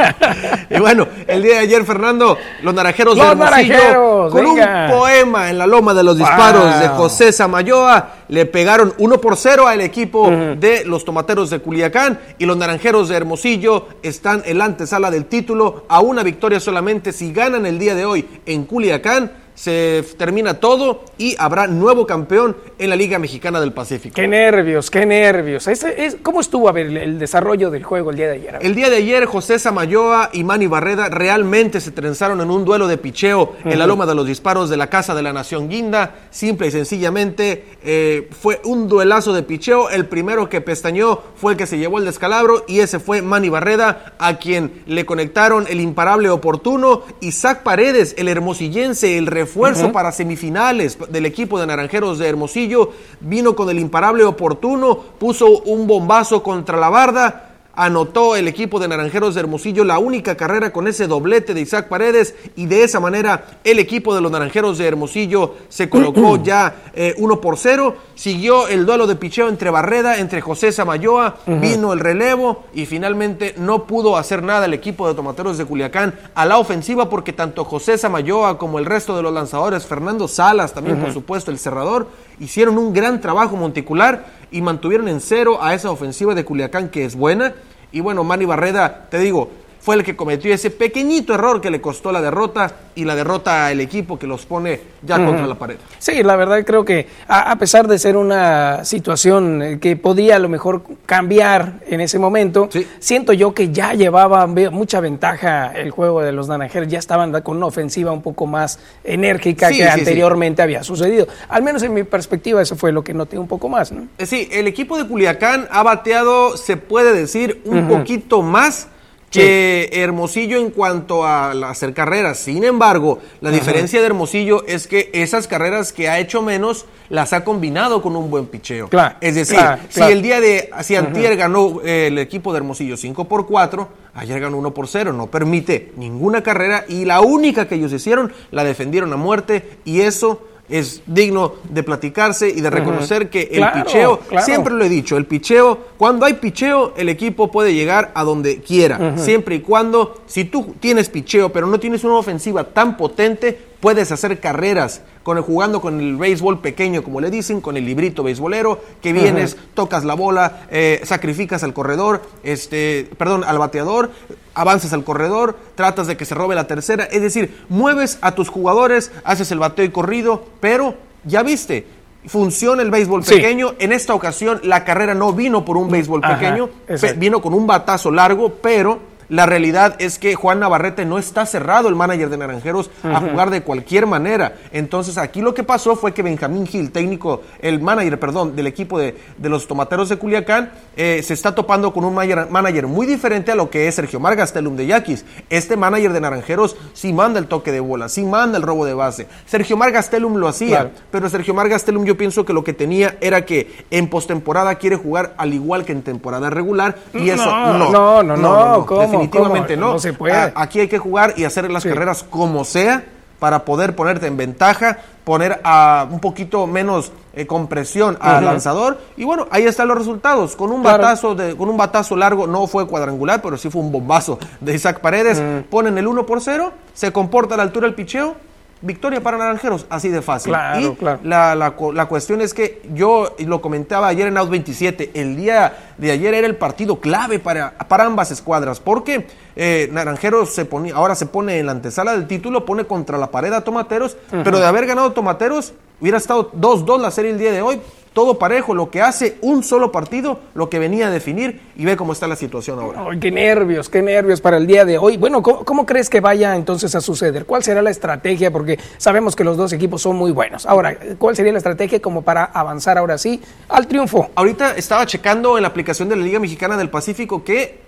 y bueno, el día de ayer, Fernando, los naranjeros de Hermosillo, con un poema en la loma de los disparos de José Samayoa, le pegaron 1 por 0 al equipo de los tomateros de Culiacán y los naranjeros de Hermosillo están en la antesala del título a una victoria solamente si ganan el día de hoy en Culiacán se termina todo y habrá nuevo campeón en la Liga Mexicana del Pacífico. Qué nervios, qué nervios. Es, ¿Cómo estuvo a ver el, desarrollo del juego el día de ayer? El día de ayer José Samayoa y Manny Barreda realmente se trenzaron en un duelo de picheo en la loma de los disparos de la Casa de la Nación Guinda. Simple y sencillamente eh, fue un duelazo de picheo. El primero que pestañó fue el que se llevó el descalabro y ese fue Manny Barreda a quien le conectaron el imparable oportuno. Isaac Paredes, el hermosillense, el refuerzo para semifinales del equipo de Naranjeros de Hermosillo, vino con el imparable oportuno, puso un bombazo contra la barda, anotó el equipo de Naranjeros de Hermosillo la única carrera con ese doblete de Isaac Paredes y de esa manera el equipo de los Naranjeros de Hermosillo se colocó ya eh, uno por cero. Siguió el duelo de picheo entre Barreda, entre José Samayoa, vino el relevo y finalmente no pudo hacer nada el equipo de Tomateros de Culiacán a la ofensiva porque tanto José Samayoa como el resto de los lanzadores, Fernando Salas también por supuesto el cerrador, hicieron un gran trabajo monticular y mantuvieron en cero a esa ofensiva de Culiacán que es buena. Y bueno, Manny Barreda, te digo, fue el que cometió ese pequeñito error que le costó la derrota y la derrota al equipo que los pone ya contra la pared. Sí, la verdad creo que a, pesar de ser una situación eh, que podía a lo mejor cambiar en ese momento, siento yo que ya llevaba mucha ventaja el juego de los naranjeros, ya estaban con una ofensiva un poco más enérgica que anteriormente había sucedido. Al menos en mi perspectiva eso fue lo que noté un poco más. ¿no? Eh, sí, el equipo de Culiacán ha bateado, se puede decir, un poquito más que Hermosillo en cuanto a hacer carreras. Sin embargo, la diferencia de Hermosillo es que esas carreras que ha hecho menos las ha combinado con un buen picheo. Claro, es decir, si el día de si antier ganó eh, el equipo de Hermosillo 5 por 4, ayer ganó 1 por 0, no permite ninguna carrera y la única que ellos hicieron la defendieron a muerte y eso es digno de platicarse y de reconocer que el picheo, siempre lo he dicho, el picheo, cuando hay picheo, el equipo puede llegar a donde quiera, siempre y cuando, si tú tienes picheo, pero no tienes una ofensiva tan potente, puedes hacer carreras con el, jugando con el béisbol pequeño, como le dicen, con el librito beisbolero, que vienes, tocas la bola, eh, sacrificas al corredor, este, perdón, al bateador, avanzas al corredor, tratas de que se robe la tercera, es decir, mueves a tus jugadores, haces el bateo y corrido, pero ya viste, funciona el béisbol pequeño. En esta ocasión la carrera no vino por un béisbol pequeño, vino con un batazo largo, pero la realidad es que Juan Navarrete no está cerrado, el manager de Naranjeros, a jugar de cualquier manera. Entonces aquí lo que pasó fue que Benjamín Gil, técnico, el manager, perdón, del equipo de, los tomateros de Culiacán, eh, se está topando con un manager, muy diferente a lo que es Sergio Margastelum de Yaquis. Este manager de Naranjeros sí manda el toque de bola, sí manda el robo de base. Sergio Margastelum lo hacía, pero Sergio Margastelum yo pienso que lo que tenía era que en postemporada quiere jugar al igual que en temporada regular y eso no, no, no, no, no, no definitivamente no. se puede. aquí hay que jugar y hacer las carreras como sea para poder ponerte en ventaja, poner a un poquito menos eh, compresión al lanzador y bueno, ahí están los resultados. Con un batazo de con un batazo largo no fue cuadrangular, pero sí fue un bombazo de Isaac Paredes. Ponen el 1 por 0, se comporta a la altura el picheo Victoria para Naranjeros, así de fácil. y La, la, cuestión es que yo lo comentaba ayer en Out 27, el día de ayer era el partido clave para, para ambas escuadras, porque eh, Naranjeros se pone, ahora se pone en la antesala del título, pone contra la pared a Tomateros, pero de haber ganado Tomateros, hubiera estado 2-2 la serie el día de hoy, todo parejo, lo que hace un solo partido, lo que venía a definir y ve cómo está la situación ahora. Ay, qué nervios, qué nervios para el día de hoy. Bueno, ¿cómo, crees que vaya entonces a suceder? ¿Cuál será la estrategia? Porque sabemos que los dos equipos son muy buenos. Ahora, ¿cuál sería la estrategia como para avanzar ahora sí al triunfo? Ahorita estaba checando en la aplicación de la Liga Mexicana del Pacífico que,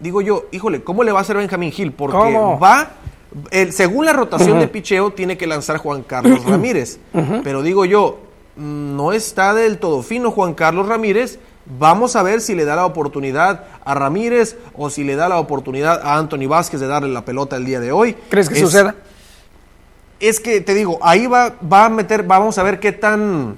digo yo, híjole, ¿cómo le va a hacer Benjamín Gil? Porque va según la rotación de picheo, tiene que lanzar Juan Carlos Ramírez. Pero digo yo, no está del todo fino Juan Carlos Ramírez. Vamos a ver si le da la oportunidad a Ramírez o si le da la oportunidad a Anthony Vázquez de darle la pelota el día de hoy. ¿Crees que suceda? Es que te digo, ahí va, va a meter, vamos a ver qué tan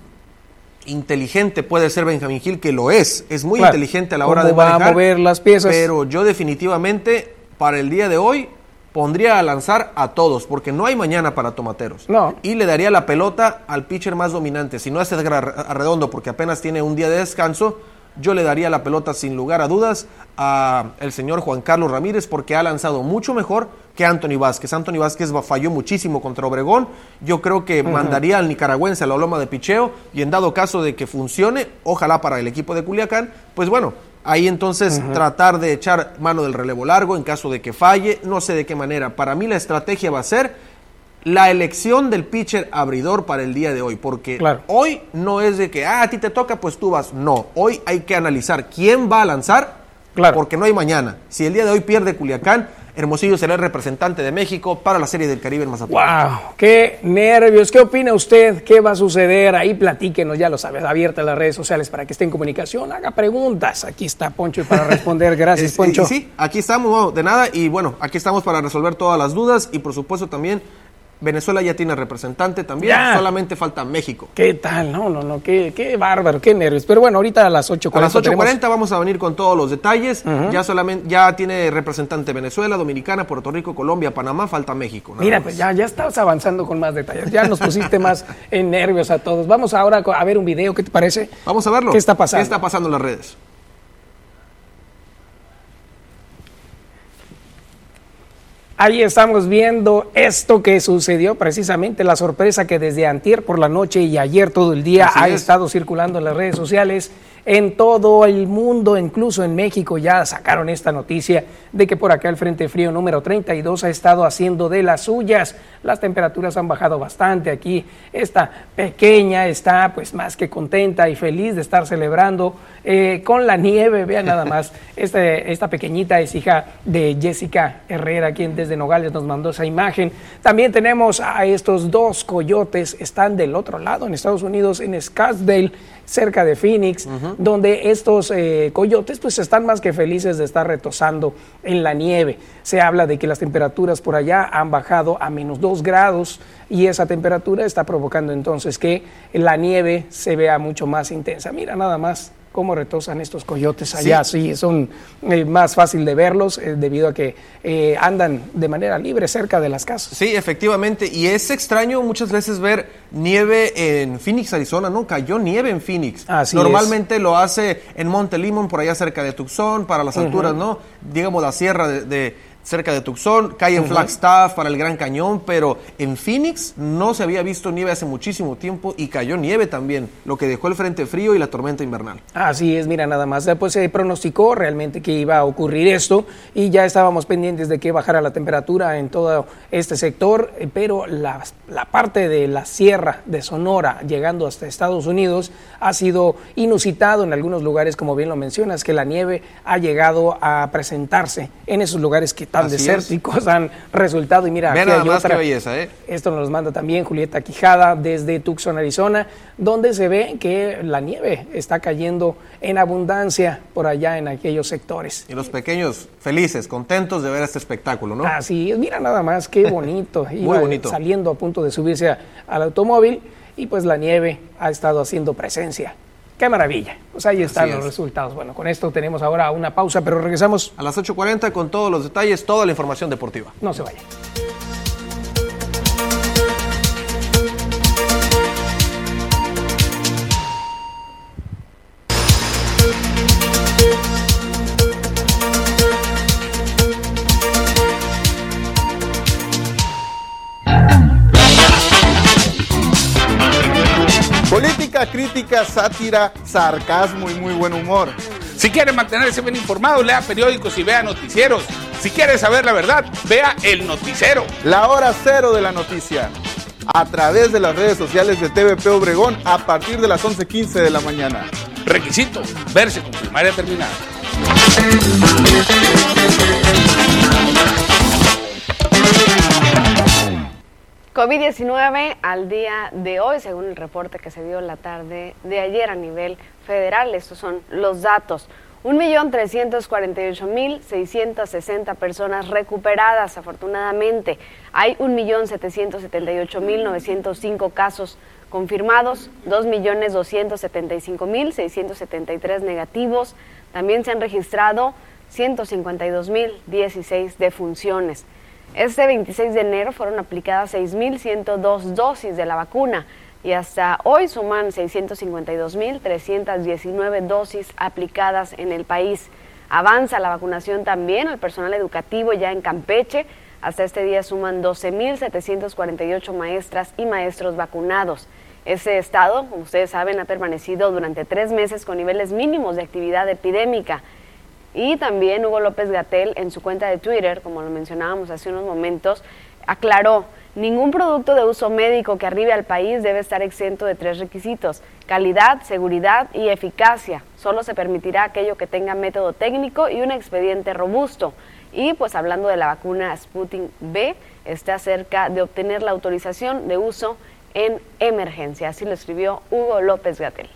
inteligente puede ser Benjamín Gil, que lo es, es muy inteligente a la hora de manejar, va a mover las piezas. Pero yo definitivamente para el día de hoy pondría a lanzar a todos, porque no hay mañana para tomateros. No. Y le daría la pelota al pitcher más dominante. Si no es Edgar Arredondo, porque apenas tiene un día de descanso, yo le daría la pelota sin lugar a dudas a el señor Juan Carlos Ramírez, porque ha lanzado mucho mejor que Anthony Vázquez. Anthony Vázquez falló muchísimo contra Obregón. Yo creo que mandaría al nicaragüense a la loma de picheo y en dado caso de que funcione, ojalá para el equipo de Culiacán, pues bueno, Ahí entonces tratar de echar mano del relevo largo en caso de que falle, no sé de qué manera. Para mí la estrategia va a ser la elección del pitcher abridor para el día de hoy, porque hoy no es de que, ah, a ti te toca, pues tú vas. No, hoy hay que analizar quién va a lanzar, claro. porque no hay mañana. Si el día de hoy pierde Culiacán, Hermosillo será el representante de México para la Serie del Caribe en Mazatlán. ¡Wow! ¡Qué nervios! ¿Qué opina usted? ¿Qué va a suceder? Ahí platíquenos, ya lo sabes, abierta las redes sociales para que esté en comunicación, haga preguntas. Aquí está Poncho para responder. Gracias, Poncho. Sí, aquí estamos, de nada, y bueno, aquí estamos para resolver todas las dudas y por supuesto también Venezuela ya tiene representante también, solamente falta México. ¿Qué tal? No, no, no, qué, qué bárbaro, qué nervios. Pero bueno, ahorita a las 8.40. A las 8.40 vamos a venir con todos los detalles. Ya solamente ya tiene representante Venezuela, Dominicana, Puerto Rico, Colombia, Panamá, falta México. Mira, pues ya, ya estás avanzando con más detalles. Ya nos pusiste más en nervios a todos. Vamos ahora a ver un video, ¿qué te parece? Vamos a verlo. ¿Qué está pasando? ¿Qué está pasando en las redes? Ahí estamos viendo esto que sucedió, precisamente la sorpresa que desde antier por la noche y ayer todo el día ha estado circulando en las redes sociales en todo el mundo, incluso en México, ya sacaron esta noticia de que por acá el Frente Frío número 32 ha estado haciendo de las suyas. Las temperaturas han bajado bastante aquí. Esta pequeña está pues más que contenta y feliz de estar celebrando eh, con la nieve. Vean nada más, este, esta pequeñita es hija de Jessica Herrera, quien desde Nogales nos mandó esa imagen. También tenemos a estos dos coyotes, están del otro lado en Estados Unidos, en Scottsdale cerca de Phoenix, donde estos eh, coyotes pues están más que felices de estar retosando en la nieve. Se habla de que las temperaturas por allá han bajado a menos 2 grados y esa temperatura está provocando entonces que la nieve se vea mucho más intensa. Mira nada más cómo retosan estos coyotes allá. Sí, son eh, más fácil de verlos eh, debido a que eh, andan de manera libre cerca de las casas. Sí, efectivamente. Y es extraño muchas veces ver nieve en Phoenix, Arizona. No, cayó nieve en Phoenix. Así Normalmente lo hace en Monte Limón, por allá cerca de Tucson, para las alturas, ¿no? Digamos la sierra de, de cerca de Tucson, cae en Flagstaff para el Gran Cañón, pero en Phoenix no se había visto nieve hace muchísimo tiempo y cayó nieve también, lo que dejó el frente frío y la tormenta invernal. Así es, mira, nada más. Pues se pronosticó realmente que iba a ocurrir esto y ya estábamos pendientes de que bajara la temperatura en todo este sector, eh, pero la, la parte de la sierra de Sonora llegando hasta Estados Unidos ha sido inusitado en algunos lugares, como bien lo mencionas, que la nieve ha llegado a presentarse en esos lugares que tan Así desérticos han resultado. Y mira, Ve aquí nada hay más otra. qué belleza, ¿eh? Esto nos manda también Julieta Quijada desde Tucson, Arizona, donde se ve que la nieve está cayendo en abundancia por allá en aquellos sectores. Y los pequeños felices, contentos de ver este espectáculo, ¿no? Así es, mira nada más, qué bonito. Muy bonito. Saliendo a punto de subirse a- al automóvil y pues la nieve ha estado haciendo presencia. Qué maravilla. Pues ahí están Así los es. resultados. Bueno, con esto tenemos ahora una pausa, pero regresamos. A las 8.40 con todos los detalles, toda la información deportiva. No se vayan. Crítica, sátira, sarcasmo y muy buen humor. Si quiere mantenerse bien informado, lea periódicos y vea noticieros. Si quiere saber la verdad, vea el noticiero. La hora cero de la noticia. A través de las redes sociales de TVP Obregón a partir de las 11.15 de la mañana. Requisito, verse con primaria terminada. COVID-19 al día de hoy, según el reporte que se dio la tarde de ayer a nivel federal. Estos son los datos. 1.348.660 personas recuperadas, afortunadamente. Hay 1.778.905 casos confirmados, 2.275.673 negativos. También se han registrado 152.016 defunciones. Este 26 de enero fueron aplicadas 6.102 dosis de la vacuna y hasta hoy suman 652.319 dosis aplicadas en el país. Avanza la vacunación también al personal educativo ya en Campeche. Hasta este día suman 12.748 maestras y maestros vacunados. Ese estado, como ustedes saben, ha permanecido durante tres meses con niveles mínimos de actividad epidémica. Y también Hugo López Gatel en su cuenta de Twitter, como lo mencionábamos hace unos momentos, aclaró, ningún producto de uso médico que arribe al país debe estar exento de tres requisitos, calidad, seguridad y eficacia. Solo se permitirá aquello que tenga método técnico y un expediente robusto. Y pues hablando de la vacuna Sputnik B, está cerca de obtener la autorización de uso en emergencia. Así lo escribió Hugo López Gatel.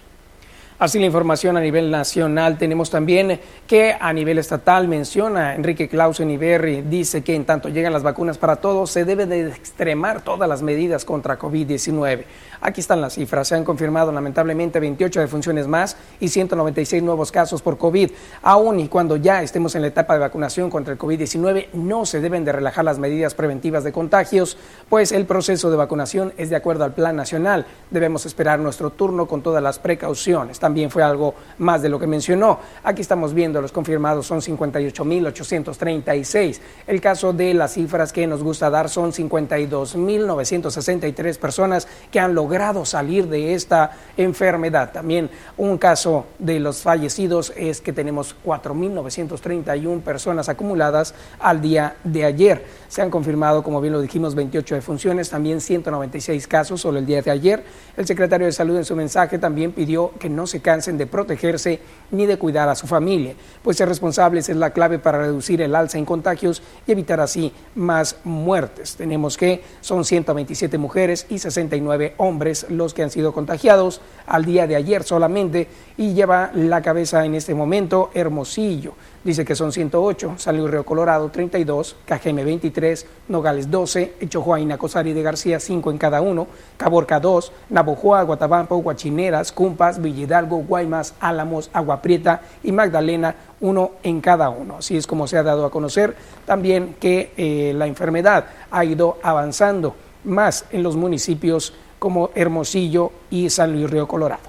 Así la información a nivel nacional. Tenemos también que a nivel estatal menciona Enrique Clausen Iberri, dice que en tanto llegan las vacunas para todos, se debe de extremar todas las medidas contra COVID-19. Aquí están las cifras. Se han confirmado lamentablemente 28 defunciones más y 196 nuevos casos por COVID. Aún y cuando ya estemos en la etapa de vacunación contra el COVID-19, no se deben de relajar las medidas preventivas de contagios, pues el proceso de vacunación es de acuerdo al plan nacional. Debemos esperar nuestro turno con todas las precauciones. También fue algo más de lo que mencionó. Aquí estamos viendo los confirmados son 58.836. El caso de las cifras que nos gusta dar son 52.963 personas que han logrado salir de esta enfermedad. También un caso de los fallecidos es que tenemos 4.931 personas acumuladas al día de ayer. Se han confirmado, como bien lo dijimos, 28 defunciones, también 196 casos solo el día de ayer. El secretario de Salud en su mensaje también pidió que no se cansen de protegerse ni de cuidar a su familia, pues ser responsables es la clave para reducir el alza en contagios y evitar así más muertes. Tenemos que son 127 mujeres y 69 hombres los que han sido contagiados al día de ayer solamente y lleva la cabeza en este momento Hermosillo. Dice que son 108, San Luis Río Colorado 32, Cajeme 23, Nogales 12, Echojoaina, Cosari de García 5 en cada uno, Caborca 2, Navojoa, Guatabampo, Guachineras, Cumpas, Villedal, Hidalgo, Guaymas, Álamos, Agua Prieta y Magdalena, uno en cada uno. Así es como se ha dado a conocer también que eh, la enfermedad ha ido avanzando más en los municipios como Hermosillo y San Luis Río Colorado.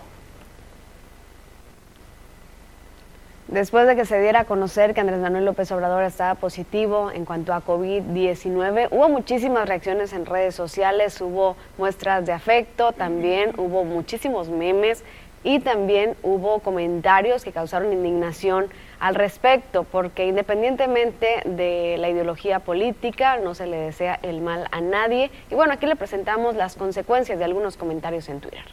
Después de que se diera a conocer que Andrés Manuel López Obrador estaba positivo en cuanto a COVID-19, hubo muchísimas reacciones en redes sociales, hubo muestras de afecto, también hubo muchísimos memes y también hubo comentarios que causaron indignación al respecto, porque independientemente de la ideología política, no se le desea el mal a nadie. Y bueno, aquí le presentamos las consecuencias de algunos comentarios en Twitter.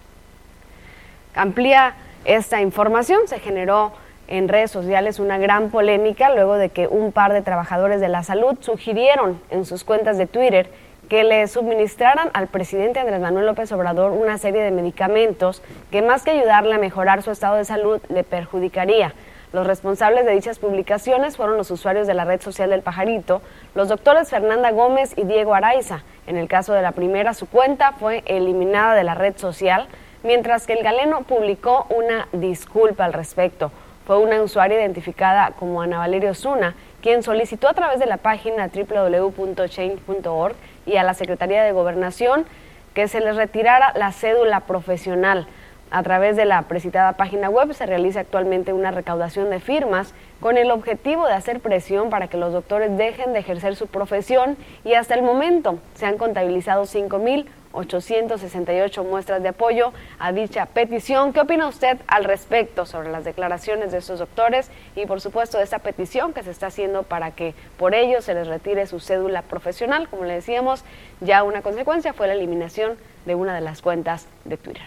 Amplía esta información, se generó en redes sociales una gran polémica luego de que un par de trabajadores de la salud sugirieron en sus cuentas de Twitter que le suministraran al presidente Andrés Manuel López Obrador una serie de medicamentos que más que ayudarle a mejorar su estado de salud le perjudicaría. Los responsables de dichas publicaciones fueron los usuarios de la red social del pajarito, los doctores Fernanda Gómez y Diego Araiza. En el caso de la primera, su cuenta fue eliminada de la red social, mientras que el galeno publicó una disculpa al respecto fue una usuaria identificada como Ana Valerio Zuna, quien solicitó a través de la página www.change.org y a la Secretaría de Gobernación que se les retirara la cédula profesional. A través de la precitada página web se realiza actualmente una recaudación de firmas con el objetivo de hacer presión para que los doctores dejen de ejercer su profesión y hasta el momento se han contabilizado 5 mil 868 muestras de apoyo a dicha petición. ¿Qué opina usted al respecto sobre las declaraciones de estos doctores y por supuesto de esta petición que se está haciendo para que por ello se les retire su cédula profesional? Como le decíamos, ya una consecuencia fue la eliminación de una de las cuentas de Twitter.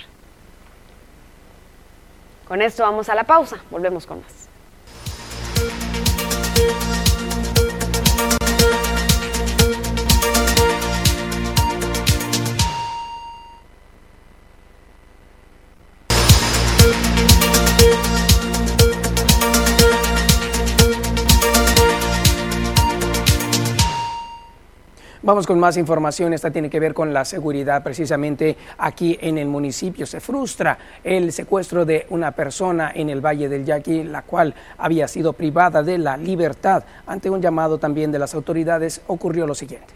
Con esto vamos a la pausa, volvemos con más. Vamos con más información. Esta tiene que ver con la seguridad. Precisamente aquí en el municipio se frustra el secuestro de una persona en el Valle del Yaqui, la cual había sido privada de la libertad. Ante un llamado también de las autoridades, ocurrió lo siguiente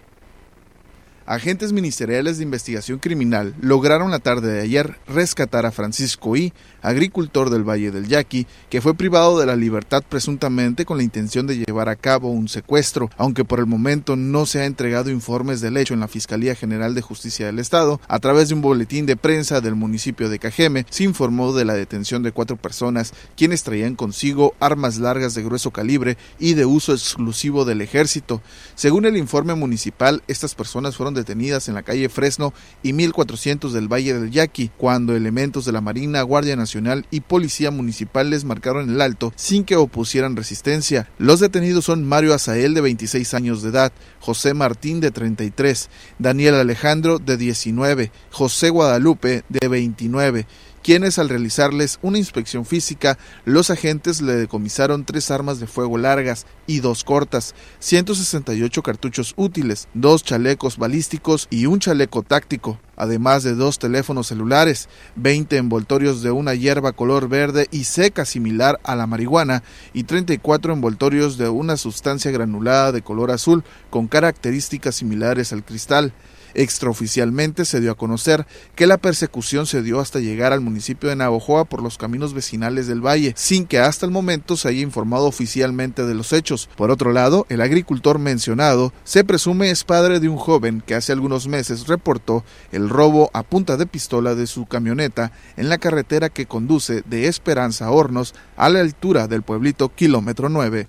agentes ministeriales de investigación criminal lograron la tarde de ayer rescatar a Francisco I, agricultor del Valle del Yaqui, que fue privado de la libertad presuntamente con la intención de llevar a cabo un secuestro, aunque por el momento no se ha entregado informes del hecho en la Fiscalía General de Justicia del Estado. A través de un boletín de prensa del municipio de Cajeme se informó de la detención de cuatro personas quienes traían consigo armas largas de grueso calibre y de uso exclusivo del ejército. Según el informe municipal, estas personas fueron detenidas en la calle Fresno y 1400 del Valle del Yaqui, cuando elementos de la Marina, Guardia Nacional y Policía Municipal les marcaron el alto sin que opusieran resistencia. Los detenidos son Mario Azael de 26 años de edad, José Martín de 33, Daniel Alejandro de 19, José Guadalupe de 29 quienes al realizarles una inspección física, los agentes le decomisaron tres armas de fuego largas y dos cortas, 168 cartuchos útiles, dos chalecos balísticos y un chaleco táctico, además de dos teléfonos celulares, 20 envoltorios de una hierba color verde y seca similar a la marihuana y 34 envoltorios de una sustancia granulada de color azul con características similares al cristal. Extraoficialmente se dio a conocer que la persecución se dio hasta llegar al municipio de Navojoa por los caminos vecinales del valle, sin que hasta el momento se haya informado oficialmente de los hechos. Por otro lado, el agricultor mencionado se presume es padre de un joven que hace algunos meses reportó el robo a punta de pistola de su camioneta en la carretera que conduce de Esperanza a Hornos a la altura del pueblito kilómetro 9.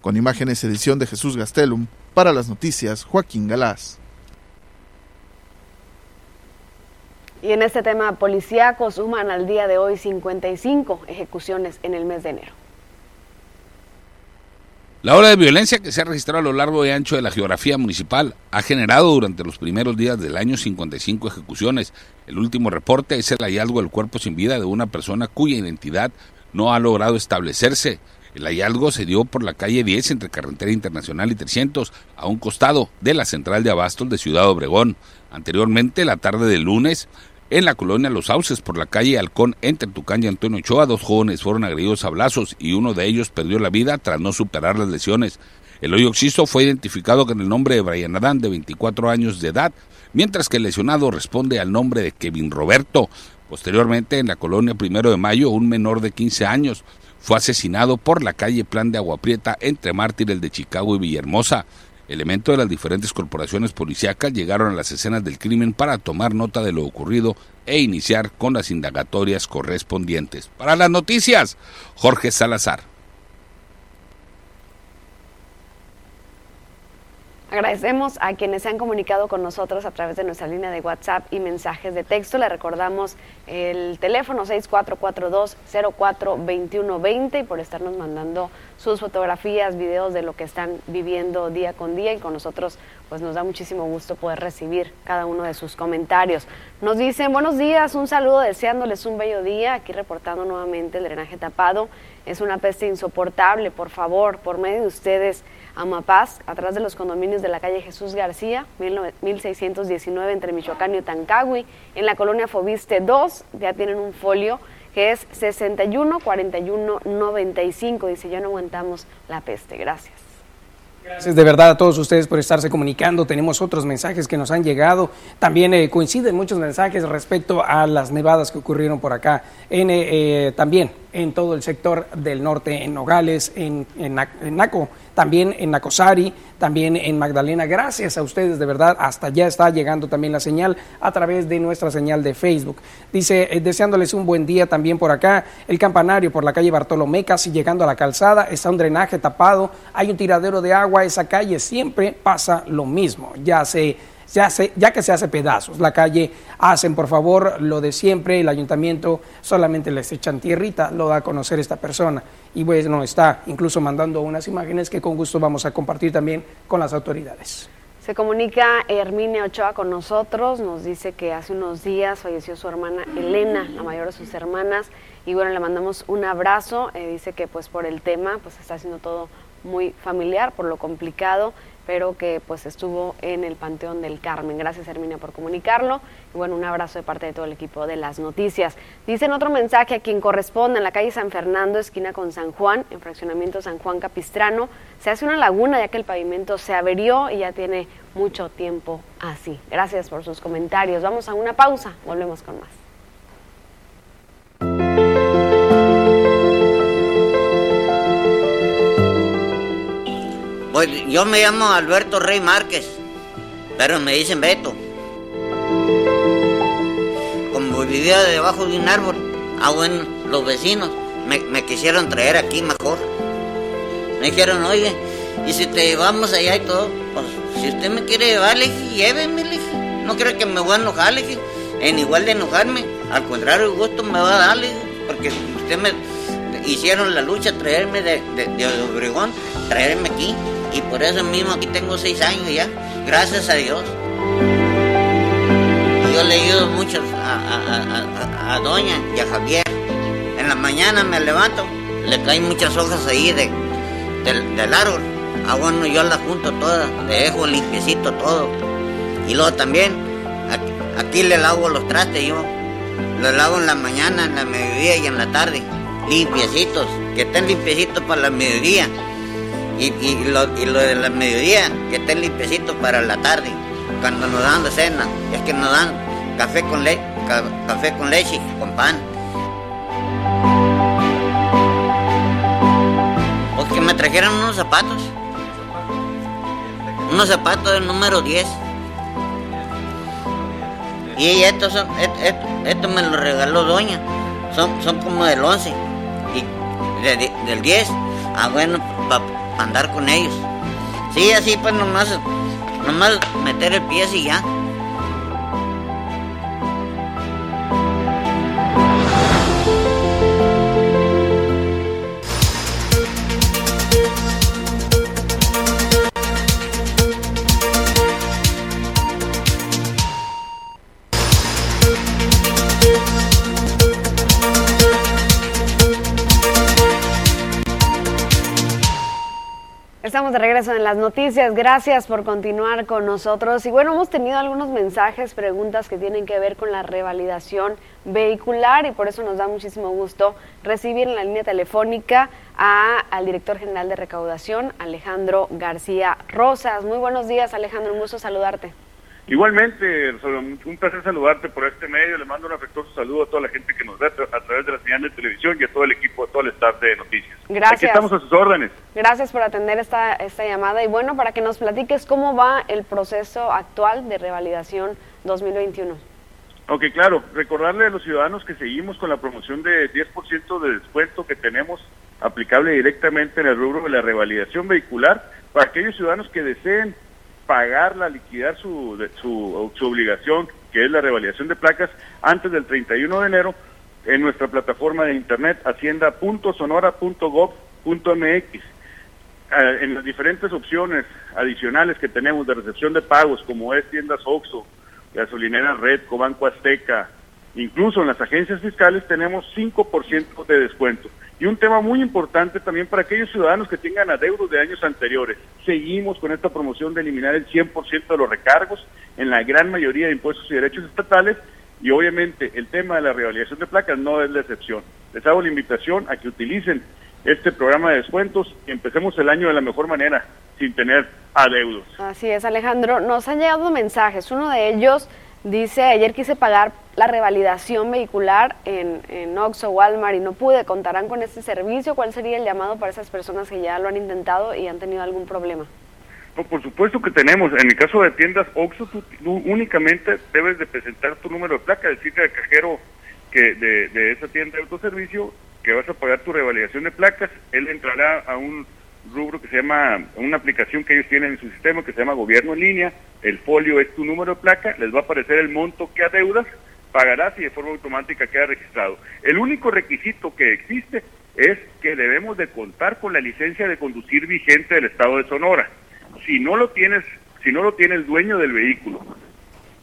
Con imágenes edición de Jesús Gastelum, para las noticias Joaquín Galás. Y en este tema policíaco suman al día de hoy 55 ejecuciones en el mes de enero. La ola de violencia que se ha registrado a lo largo y ancho de la geografía municipal ha generado durante los primeros días del año 55 ejecuciones. El último reporte es el hallazgo del cuerpo sin vida de una persona cuya identidad no ha logrado establecerse. El hallazgo se dio por la calle 10 entre Carretera Internacional y 300, a un costado de la central de abastos de Ciudad Obregón. Anteriormente, la tarde del lunes, En la colonia Los Sauces, por la calle Halcón, entre Tucán y Antonio Ochoa, dos jóvenes fueron agredidos a blazos y uno de ellos perdió la vida tras no superar las lesiones. El hoyo oxiso fue identificado con el nombre de Brian Adán, de 24 años de edad, mientras que el lesionado responde al nombre de Kevin Roberto. Posteriormente, en la colonia Primero de Mayo, un menor de 15 años fue asesinado por la calle Plan de Agua Prieta entre Mártires de Chicago y Villahermosa. Elementos de las diferentes corporaciones policíacas llegaron a las escenas del crimen para tomar nota de lo ocurrido e iniciar con las indagatorias correspondientes. Para las noticias, Jorge Salazar. Agradecemos a quienes se han comunicado con nosotros a través de nuestra línea de WhatsApp y mensajes de texto. Le recordamos el teléfono 6442-042120 y por estarnos mandando sus fotografías, videos de lo que están viviendo día con día y con nosotros pues nos da muchísimo gusto poder recibir cada uno de sus comentarios. Nos dicen buenos días, un saludo deseándoles un bello día, aquí reportando nuevamente el drenaje tapado. Es una peste insoportable, por favor, por medio de ustedes Amapaz, atrás de los condominios de la calle Jesús García, 1619 entre Michoacán y Tancagui. En la colonia Fobiste 2 ya tienen un folio que es 61 41 95. Dice, ya no aguantamos la peste. Gracias. Gracias de verdad a todos ustedes por estarse comunicando. Tenemos otros mensajes que nos han llegado. También eh, coinciden muchos mensajes respecto a las nevadas que ocurrieron por acá. En, eh, también en todo el sector del norte, en Nogales, en, en, Naco, también en Nacosari, también en Magdalena. Gracias a ustedes, de verdad, hasta ya está llegando también la señal a través de nuestra señal de Facebook. Dice, eh, deseándoles un buen día también por acá, el campanario por la calle Bartolomé, casi llegando a la calzada, está un drenaje tapado, hay un tiradero de agua, esa calle siempre pasa lo mismo, ya se se hace, ya que se hace pedazos. La calle hacen, por favor, lo de siempre, el ayuntamiento solamente les echan tierrita, lo da a conocer esta persona. Y bueno, está incluso mandando unas imágenes que con gusto vamos a compartir también con las autoridades. Se comunica Hermine Ochoa con nosotros, nos dice que hace unos días falleció su hermana Elena, la mayor de sus hermanas, y bueno, le mandamos un abrazo, eh, dice que pues por el tema, pues está haciendo todo muy familiar, por lo complicado, pero que pues estuvo en el Panteón del Carmen. Gracias Herminia por comunicarlo y bueno, un abrazo de parte de todo el equipo de las noticias. Dicen otro mensaje a quien corresponde en la calle San Fernando, esquina con San Juan, en fraccionamiento San Juan Capistrano, se hace una laguna ya que el pavimento se averió y ya tiene mucho tiempo así. Gracias por sus comentarios. Vamos a una pausa, volvemos con más. Pues yo me llamo Alberto Rey Márquez, pero me dicen Beto. Como vivía debajo de un árbol, ah bueno, los vecinos me, quisieron traer aquí mejor. Me dijeron, oye, y si te llevamos allá y todo, pues si usted me quiere llevar, le dije, lléveme, le dije. No creo que me voy a enojar, le dije. En igual de enojarme, al contrario, el gusto me va a dar, porque usted me hicieron la lucha traerme de, de, Obregón, traerme aquí. Y por eso mismo aquí tengo seis años ya, gracias a Dios. yo le ayudo mucho a, Doña y a Javier. En la mañana me levanto, le caen muchas hojas ahí de, del, árbol. Ah, bueno, yo las junto todas, le dejo limpiecito todo. Y luego también, aquí, le lavo los trastes yo. Los lavo en la mañana, en la mediodía y en la tarde. Limpiecitos, que estén limpiecitos para la mediodía. Y, y, lo, de la mediodía, que esté limpiecito para la tarde, cuando nos dan la cena, es que nos dan café con, le café con leche, con pan. O que me trajeron unos zapatos, unos zapatos del número 10. Y estos son, esto, me lo regaló doña, son, son como del 11 del 10. Ah, bueno, papá andar con ellos. Sí, así pues nomás, nomás meter el pie y ya. De regreso en las noticias. Gracias por continuar con nosotros. Y bueno, hemos tenido algunos mensajes, preguntas que tienen que ver con la revalidación vehicular y por eso nos da muchísimo gusto recibir en la línea telefónica a, al director general de recaudación, Alejandro García Rosas. Muy buenos días, Alejandro. Un gusto saludarte. Igualmente, un placer saludarte por este medio. Le mando un afectuoso saludo a toda la gente que nos ve a través de la señal de televisión y a todo el equipo, a todo el staff de noticias. Gracias. Aquí estamos a sus órdenes. Gracias por atender esta, esta llamada y bueno, para que nos platiques cómo va el proceso actual de revalidación 2021. Ok, claro. Recordarle a los ciudadanos que seguimos con la promoción de 10% de descuento que tenemos aplicable directamente en el rubro de la revalidación vehicular para aquellos ciudadanos que deseen pagarla, liquidar su, su, su obligación, que es la revalidación de placas, antes del 31 de enero en nuestra plataforma de internet hacienda.sonora.gov.mx. Eh, en las diferentes opciones adicionales que tenemos de recepción de pagos, como es tiendas OXO, gasolinera Red, Cobanco Azteca, incluso en las agencias fiscales tenemos 5% de descuento. Y un tema muy importante también para aquellos ciudadanos que tengan adeudos de años anteriores. Seguimos con esta promoción de eliminar el 100% de los recargos en la gran mayoría de impuestos y derechos estatales y obviamente el tema de la revalidación de placas no es la excepción. Les hago la invitación a que utilicen este programa de descuentos y empecemos el año de la mejor manera, sin tener adeudos. Así es, Alejandro. Nos han llegado mensajes. Uno de ellos dice, ayer quise pagar la revalidación vehicular en, en Oxxo, Walmart y no pude. ¿Contarán con este servicio? ¿Cuál sería el llamado para esas personas que ya lo han intentado y han tenido algún problema? No, por supuesto que tenemos. En el caso de tiendas Oxxo, tú, únicamente debes de presentar tu número de placa, decirle al cajero que de, de esa tienda de autoservicio que vas a pagar tu revalidación de placas. Él entrará a un rubro que se llama, una aplicación que ellos tienen en su sistema que se llama Gobierno en Línea. El folio es tu número de placa, les va a aparecer el monto que adeudas pagarás y de forma automática queda registrado. El único requisito que existe es que debemos de contar con la licencia de conducir vigente del Estado de Sonora. Si no lo tienes, si no lo tiene el dueño del vehículo,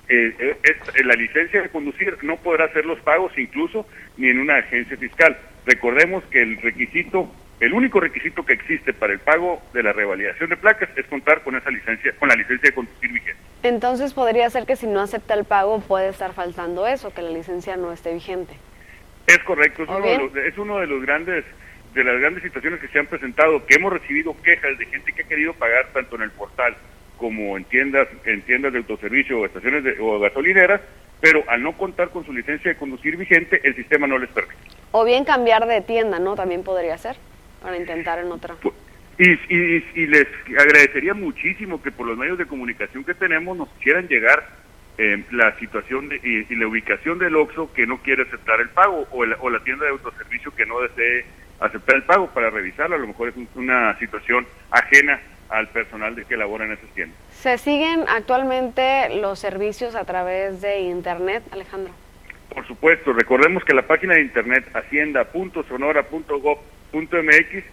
eh, eh, eh, la licencia de conducir no podrá hacer los pagos incluso ni en una agencia fiscal. Recordemos que el requisito el único requisito que existe para el pago de la revalidación de placas es contar con esa licencia, con la licencia de conducir vigente. Entonces podría ser que si no acepta el pago puede estar faltando eso, que la licencia no esté vigente. Es correcto, es, uno de, los, es uno de los grandes de las grandes situaciones que se han presentado, que hemos recibido quejas de gente que ha querido pagar tanto en el portal como en tiendas, en tiendas de autoservicio o estaciones de, o gasolineras, pero al no contar con su licencia de conducir vigente, el sistema no les permite. O bien cambiar de tienda, ¿no? También podría ser para intentar en otra. Y, y, les agradecería muchísimo que por los medios de comunicación que tenemos nos quieran llegar eh, la situación de, y, la ubicación del OXO que no quiere aceptar el pago o, o la tienda de autoservicio que no desee aceptar el pago para revisarlo. A lo mejor es una situación ajena al personal de que labora en esas tiendas. ¿Se siguen actualmente los servicios a través de Internet, Alejandro? Por supuesto, recordemos que la página de Internet hacienda.sonora.gov .mx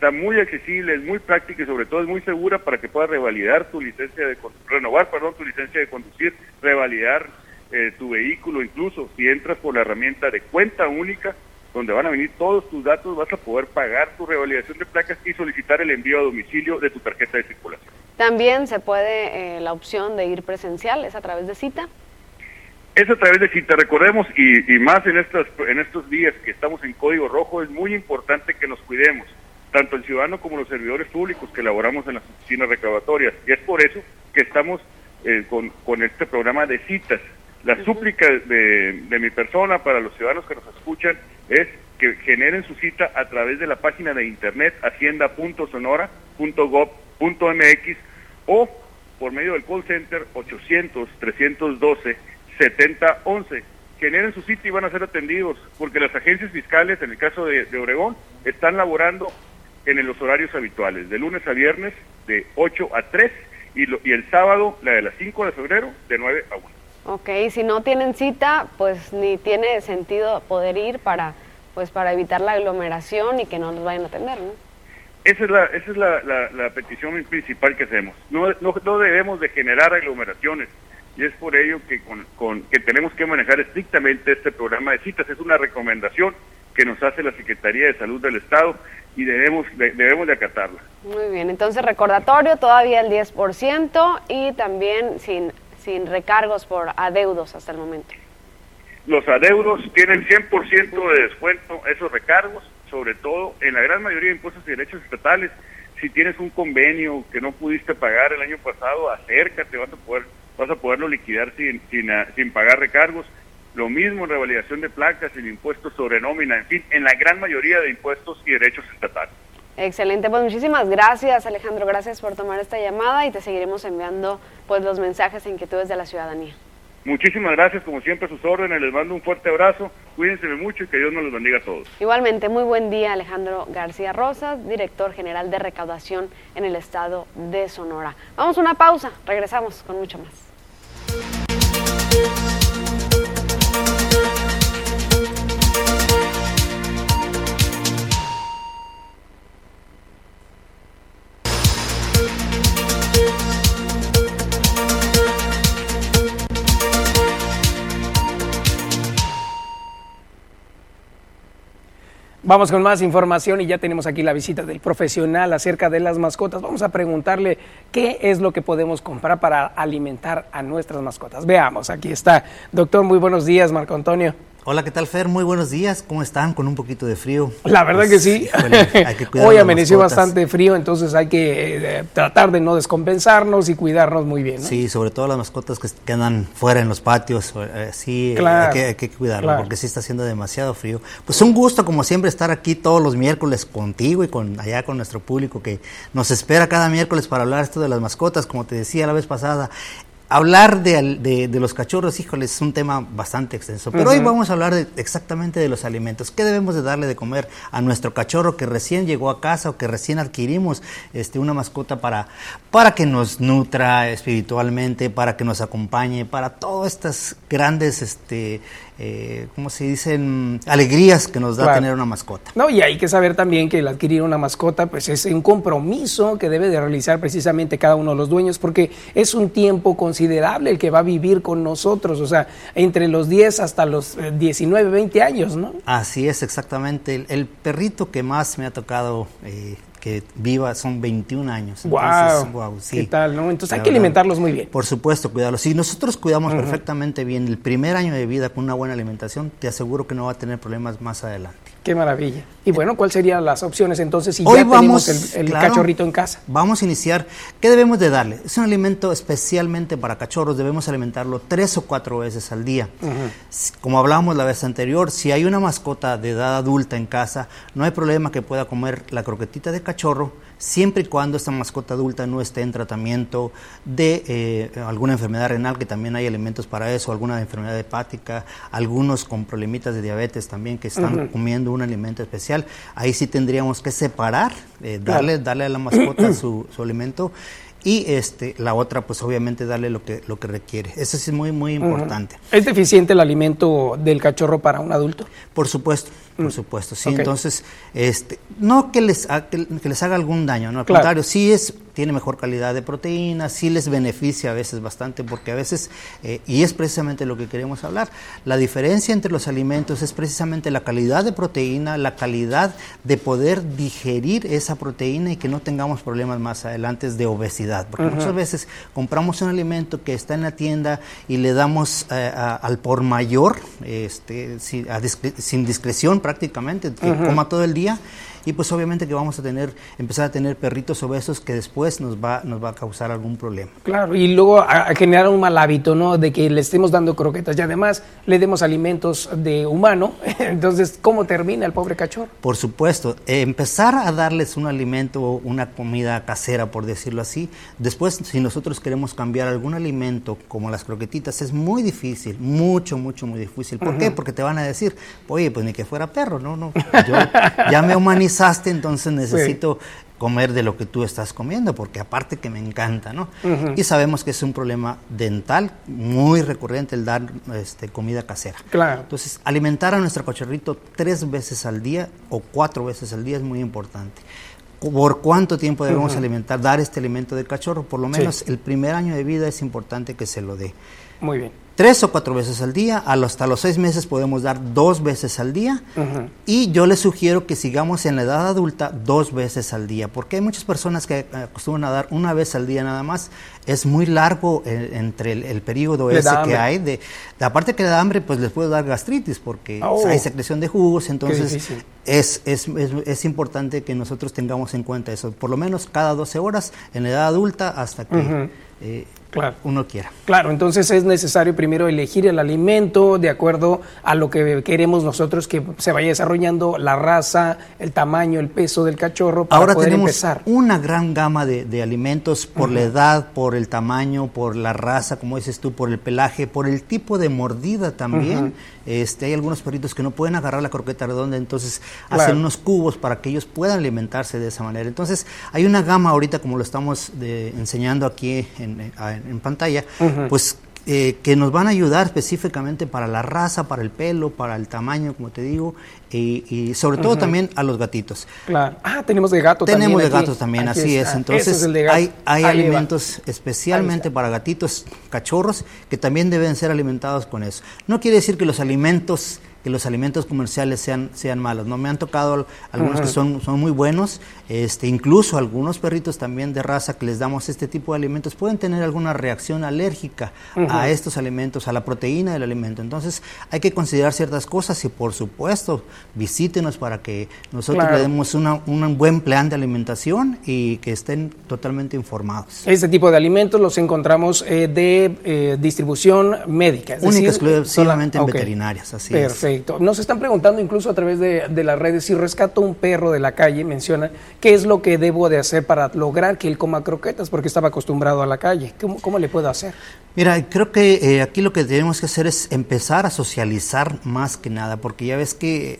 está muy accesible, es muy práctica y sobre todo es muy segura para que puedas revalidar tu licencia de renovar, perdón, tu licencia de conducir, revalidar eh, tu vehículo, incluso si entras por la herramienta de cuenta única, donde van a venir todos tus datos, vas a poder pagar tu revalidación de placas y solicitar el envío a domicilio de tu tarjeta de circulación. También se puede eh, la opción de ir presencial, es a través de cita. Es a través de cita, recordemos, y, más en estos, en estos días que estamos en código rojo, es muy importante que nos cuidemos, tanto el ciudadano como los servidores públicos que elaboramos en las oficinas recaudatorias. Y es por eso que estamos eh, con, con, este programa de citas. La súplica de, de mi persona para los ciudadanos que nos escuchan es que generen su cita a través de la página de internet hacienda.sonora.gov.mx o por medio del call center 800 312 7011. Generen su sitio y van a ser atendidos, porque las agencias fiscales, en el caso de, Obregón, están laborando en los horarios habituales, de lunes a viernes, de 8 a 3, y, y el sábado, la de las 5 de febrero, de 9 a 1. Ok, si no tienen cita, pues ni tiene sentido poder ir para, pues para evitar la aglomeración y que no nos vayan a atender, ¿no? Esa es la, esa es la, la, petición principal que hacemos. No, no, no debemos de generar aglomeraciones y es por ello que, con, que tenemos que manejar estrictamente este programa de citas. Es una recomendación que nos hace la Secretaría de Salud del Estado y debemos de, debemos de acatarla. Muy bien, entonces recordatorio todavía el 10% y también sin, sin recargos por adeudos hasta el momento. Los adeudos tienen 100% de descuento esos recargos, sobre todo en la gran mayoría de impuestos y derechos estatales. Si tienes un convenio que no pudiste pagar el año pasado, acércate, vas a poder vas a poderlo liquidar sin, sin, ah, sin pagar recargos. Lo mismo en revalidación de placas, el impuesto sobre nómina, en fin, en la gran mayoría de impuestos y derechos estatales. Excelente, pues muchísimas gracias Alejandro, gracias por tomar esta llamada y te seguiremos enviando pues los mensajes e inquietudes de la ciudadanía. Muchísimas gracias, como siempre, a sus órdenes. Les mando un fuerte abrazo. Cuídense mucho y que Dios nos los bendiga a todos. Igualmente, muy buen día, Alejandro García Rosas, director general de recaudación en el estado de Sonora. Vamos a una pausa, regresamos con mucho más. Música Vamos con más información y ya tenemos aquí la visita del profesional acerca de las mascotas. Vamos a preguntarle qué es lo que podemos comprar para alimentar a nuestras mascotas. Veamos, aquí está. Doctor, muy buenos días, Marco Antonio. Hola, ¿qué tal Fer? Muy buenos días. ¿Cómo están? Con un poquito de frío. La verdad que sí. Hoy amaneció bastante frío, entonces hay que eh, tratar de no descompensarnos y cuidarnos muy bien. Sí, sobre todo las mascotas que, quedan fuera en los patios. Eh, sí, hay, que, hay, que, cuidarlo porque sí está haciendo demasiado frío. Pues un gusto, como siempre, estar aquí todos los miércoles contigo y con allá con nuestro público que nos espera cada miércoles para hablar esto de las mascotas. Como te decía la vez pasada, hablar de, de, los cachorros, híjole, es un tema bastante extenso. Pero hoy vamos a hablar de, exactamente de los alimentos. ¿Qué debemos de darle de comer a nuestro cachorro que recién llegó a casa o que recién adquirimos este, una mascota para, para que nos nutra espiritualmente, para que nos acompañe, para todas estas grandes este, eh, ¿cómo se dicen? Alegrías que nos da tener una mascota. No, y hay que saber también que el adquirir una mascota, pues es un compromiso que debe de realizar precisamente cada uno de los dueños, porque es un tiempo considerable el que va a vivir con nosotros, o sea, entre los 10 hasta los 19, eh, 20 años, ¿no? Así es, exactamente. El, perrito que más me ha tocado eh, que viva son 21 años. Entonces, wow, sí. ¿Qué tal? No? Entonces hay que alimentarlos muy bien. Por supuesto, cuidarlos. Si nosotros cuidamos perfectamente bien el primer año de vida con una buena alimentación, te aseguro que no va a tener problemas más adelante. Qué maravilla. Y bueno, ¿cuáles serían las opciones entonces si ya tenemos el, cachorrito en casa? Vamos a iniciar. ¿Qué debemos de darle? Es un alimento especialmente para cachorros. Debemos alimentarlo tres o cuatro veces al día. Como hablábamos la vez anterior, si hay una mascota de edad adulta en casa, no hay problema que pueda comer la croquetita de cachorro siempre y cuando esta mascota adulta no esté en tratamiento de eh, alguna enfermedad renal, que también hay elementos para eso, alguna enfermedad hepática, algunos con problemitas de diabetes también que están comiendo un alimento especial. Ahí sí tendríamos que separar, eh, darle, darle a la mascota su, su alimento y este la otra pues obviamente darle lo que lo que requiere. Eso es muy muy importante. Es deficiente el alimento del cachorro para un adulto por supuesto por mm. supuesto sí. Entonces este no que les que, les haga algún daño no al contrario sí es tiene mejor calidad de proteína, sí les beneficia a veces bastante, porque a veces, eh, y es precisamente lo que queremos hablar, la diferencia entre los alimentos es precisamente la calidad de proteína, la calidad de poder digerir esa proteína y que no tengamos problemas más adelante de obesidad, porque muchas veces compramos un alimento que está en la tienda y le damos eh, al por mayor, este, sin discreción prácticamente, que coma todo el día y pues obviamente que vamos a tener, empezar a tener perritos obesos que después nos va, nos va a causar algún problema. Claro, y luego a, generar un mal hábito, ¿no? De que le estemos dando croquetas y además le demos alimentos de humano. Entonces, ¿cómo termina el pobre cachorro? Por supuesto, eh, empezar a darles un alimento, una comida casera, por decirlo así. Después, si nosotros queremos cambiar algún alimento, como las croquetitas, es muy difícil, mucho, mucho, muy difícil. ¿Por qué? Porque te van a decir, oye, pues ni que fuera perro, no, no. Yo ya me entonces necesito comer de lo que tú estás comiendo, porque aparte que me encanta, ¿no? Y sabemos que es un problema dental muy recurrente el dar este, comida casera. Claro. Entonces, alimentar a nuestro cachorrito tres veces al día o cuatro veces al día es muy importante. ¿Por cuánto tiempo debemos alimentar, dar este alimento de cachorro? Por lo menos el primer año de vida es importante que se lo dé. Muy bien. Tres o cuatro veces al día, hasta los seis meses podemos dar dos veces al día. Y yo les sugiero que sigamos en la edad adulta dos veces al día, porque hay muchas personas que acostumbran a dar una vez al día nada más, es muy largo eh, entre el, periodo ese que hay, de, aparte que le da hambre, pues les puede dar gastritis, porque oh. hay secreción de jugos, entonces es, es, es, importante que nosotros tengamos en cuenta eso, por lo menos cada 12 horas en la edad adulta hasta que claro. uno quiera. Claro, entonces es necesario primero elegir el alimento de acuerdo a lo que queremos nosotros que se vaya desarrollando la raza, el tamaño, el peso del cachorro para Ahora tenemos una gran gama de, alimentos por la edad, por el tamaño, por la raza, como dices tú, por el pelaje, por el tipo de mordida también. Este, hay algunos perritos que no pueden agarrar la croqueta redonda, entonces hacen unos cubos para que ellos puedan alimentarse de esa manera. Entonces hay una gama ahorita como lo estamos enseñando aquí en, en pantalla, pues eh, que nos van a ayudar específicamente para la raza, para el pelo, para el tamaño, como te digo, y, sobre todo también a los gatitos. Claro. Ah, tenemos de gato también. Tenemos de gatos también, así es. Entonces, hay, hay alimentos especialmente para gatitos, cachorros, que también deben ser alimentados con eso. No quiere decir que los alimentos que los alimentos comerciales sean, sean malos. No me han tocado algunos que son, son muy buenos, este, incluso algunos perritos también de raza que les damos este tipo de alimentos pueden tener alguna reacción alérgica a estos alimentos, a la proteína del alimento. Entonces hay que considerar ciertas cosas y por supuesto visítenos para que nosotros le demos una, un buen plan de alimentación y que estén totalmente informados. Este tipo de alimentos los encontramos eh, de eh, distribución médica. Es Única, solamente en veterinarias, así Perfecto. Nos están preguntando incluso a través de, las redes si rescato un perro de la calle, menciona, ¿qué es lo que debo de hacer para lograr que él coma croquetas? Porque estaba acostumbrado a la calle. ¿Cómo, le puedo hacer? Mira, creo que eh, aquí lo que tenemos que hacer es empezar a socializar más que nada, porque ya ves que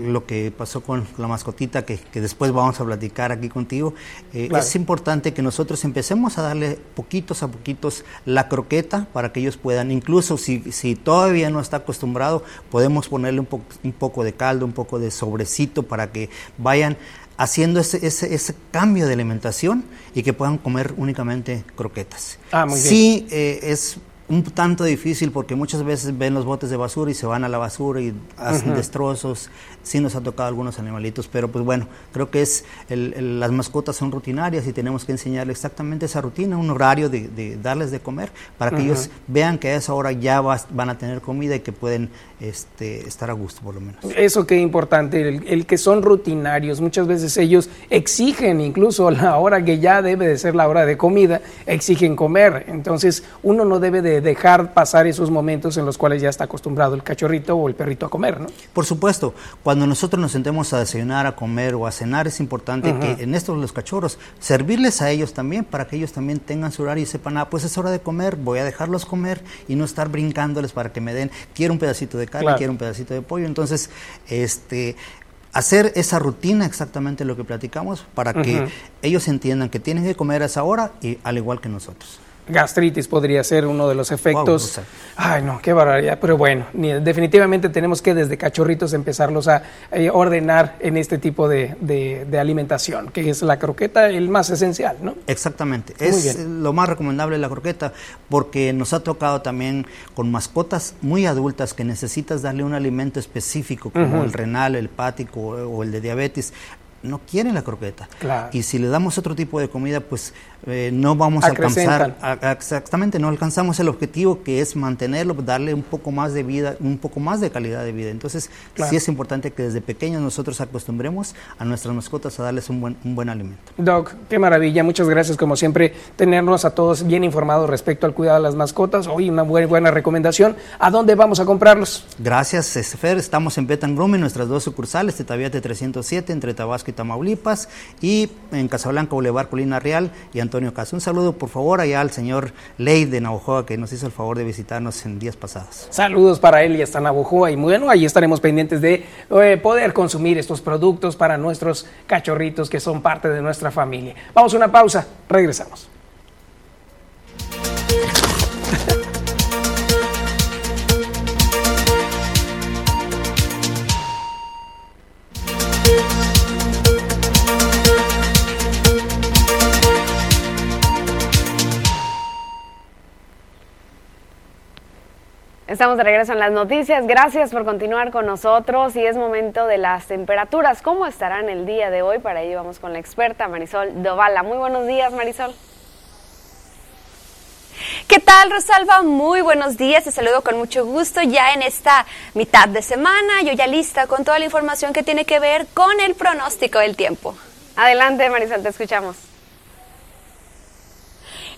lo que pasó con la mascotita, que, después vamos a platicar aquí contigo, eh, es importante que nosotros empecemos a darle poquitos a poquitos la croqueta para que ellos puedan, incluso si, si todavía no está acostumbrado, podemos ponerle un, un poco de caldo, un poco de sobrecito para que vayan haciendo ese, ese, ese, cambio de alimentación y que puedan comer únicamente croquetas. Ah, muy bien. Sí, eh, es un tanto difícil porque muchas veces ven los botes de basura y se van a la basura y hacen destrozos. Sí nos ha tocado algunos animalitos, pero pues bueno, creo que es las mascotas son rutinarias y tenemos que enseñarles exactamente esa rutina, un horario de, darles de comer para que ellos vean que a esa hora ya van a tener comida y que pueden este, estar a gusto por lo menos. Eso que importante, el, que son rutinarios, muchas veces ellos exigen incluso la hora que ya debe de ser la hora de comida, exigen comer, entonces uno no debe de dejar pasar esos momentos en los cuales ya está acostumbrado el cachorrito o el perrito a comer, ¿no? Por supuesto, cuando nosotros nos sentemos a desayunar, a comer o a cenar, es importante que en estos los cachorros, servirles a ellos también para que ellos también tengan su horario y sepan, ah, pues es hora de comer, voy a dejarlos comer y no estar brincándoles para que me den, quiero un pedacito de carne, quiero un pedacito de pollo. Entonces, este, hacer esa rutina exactamente lo que platicamos para que ellos entiendan que tienen que comer a esa hora y al igual que nosotros gastritis podría ser uno de los efectos. Ay, no, qué barbaridad. Pero bueno, definitivamente tenemos que desde cachorritos empezarlos a eh, ordenar en este tipo de, alimentación, que es la croqueta el más esencial, ¿no? Exactamente. es lo más recomendable la croqueta porque nos ha tocado también con mascotas muy adultas que necesitas darle un alimento específico como el renal, el hepático o el de diabetes no quieren la croqueta. Y si le damos otro tipo de comida, pues eh, no vamos a alcanzar, exactamente, no alcanzamos el objetivo que es mantenerlo, darle un poco más de vida, un poco más de calidad de vida. Entonces, sí es importante que desde pequeños nosotros acostumbremos a nuestras mascotas a darles un buen, un buen alimento. Doc, qué maravilla, muchas gracias como siempre, tenernos a todos bien informados respecto al cuidado de las mascotas. Hoy una buena, buena recomendación. ¿A dónde vamos a comprarlos? Gracias, Fer. Estamos en Betan en nuestras dos sucursales, Tetaviate 307, entre Tabasco y Tamaulipas, y en Casablanca, Boulevard Colina Real y Antonio Caso. Un saludo, por favor, allá al señor Ley de Navojoa, que nos hizo el favor de visitarnos en días pasados. Saludos para él y hasta Navojoa. Y bueno, ahí estaremos pendientes de eh, poder consumir estos productos para nuestros cachorritos que son parte de nuestra familia. Vamos a una pausa, regresamos. Estamos de regreso en las noticias. Gracias por continuar con nosotros y es momento de las temperaturas. ¿Cómo estarán el día de hoy? Para ello vamos con la experta Marisol Dovala. Muy buenos días, Marisol. ¿Qué tal, Rosalba? Muy buenos días. Te saludo con mucho gusto ya en esta mitad de semana. Yo ya lista con toda la información que tiene que ver con el pronóstico del tiempo. Adelante, Marisol, te escuchamos.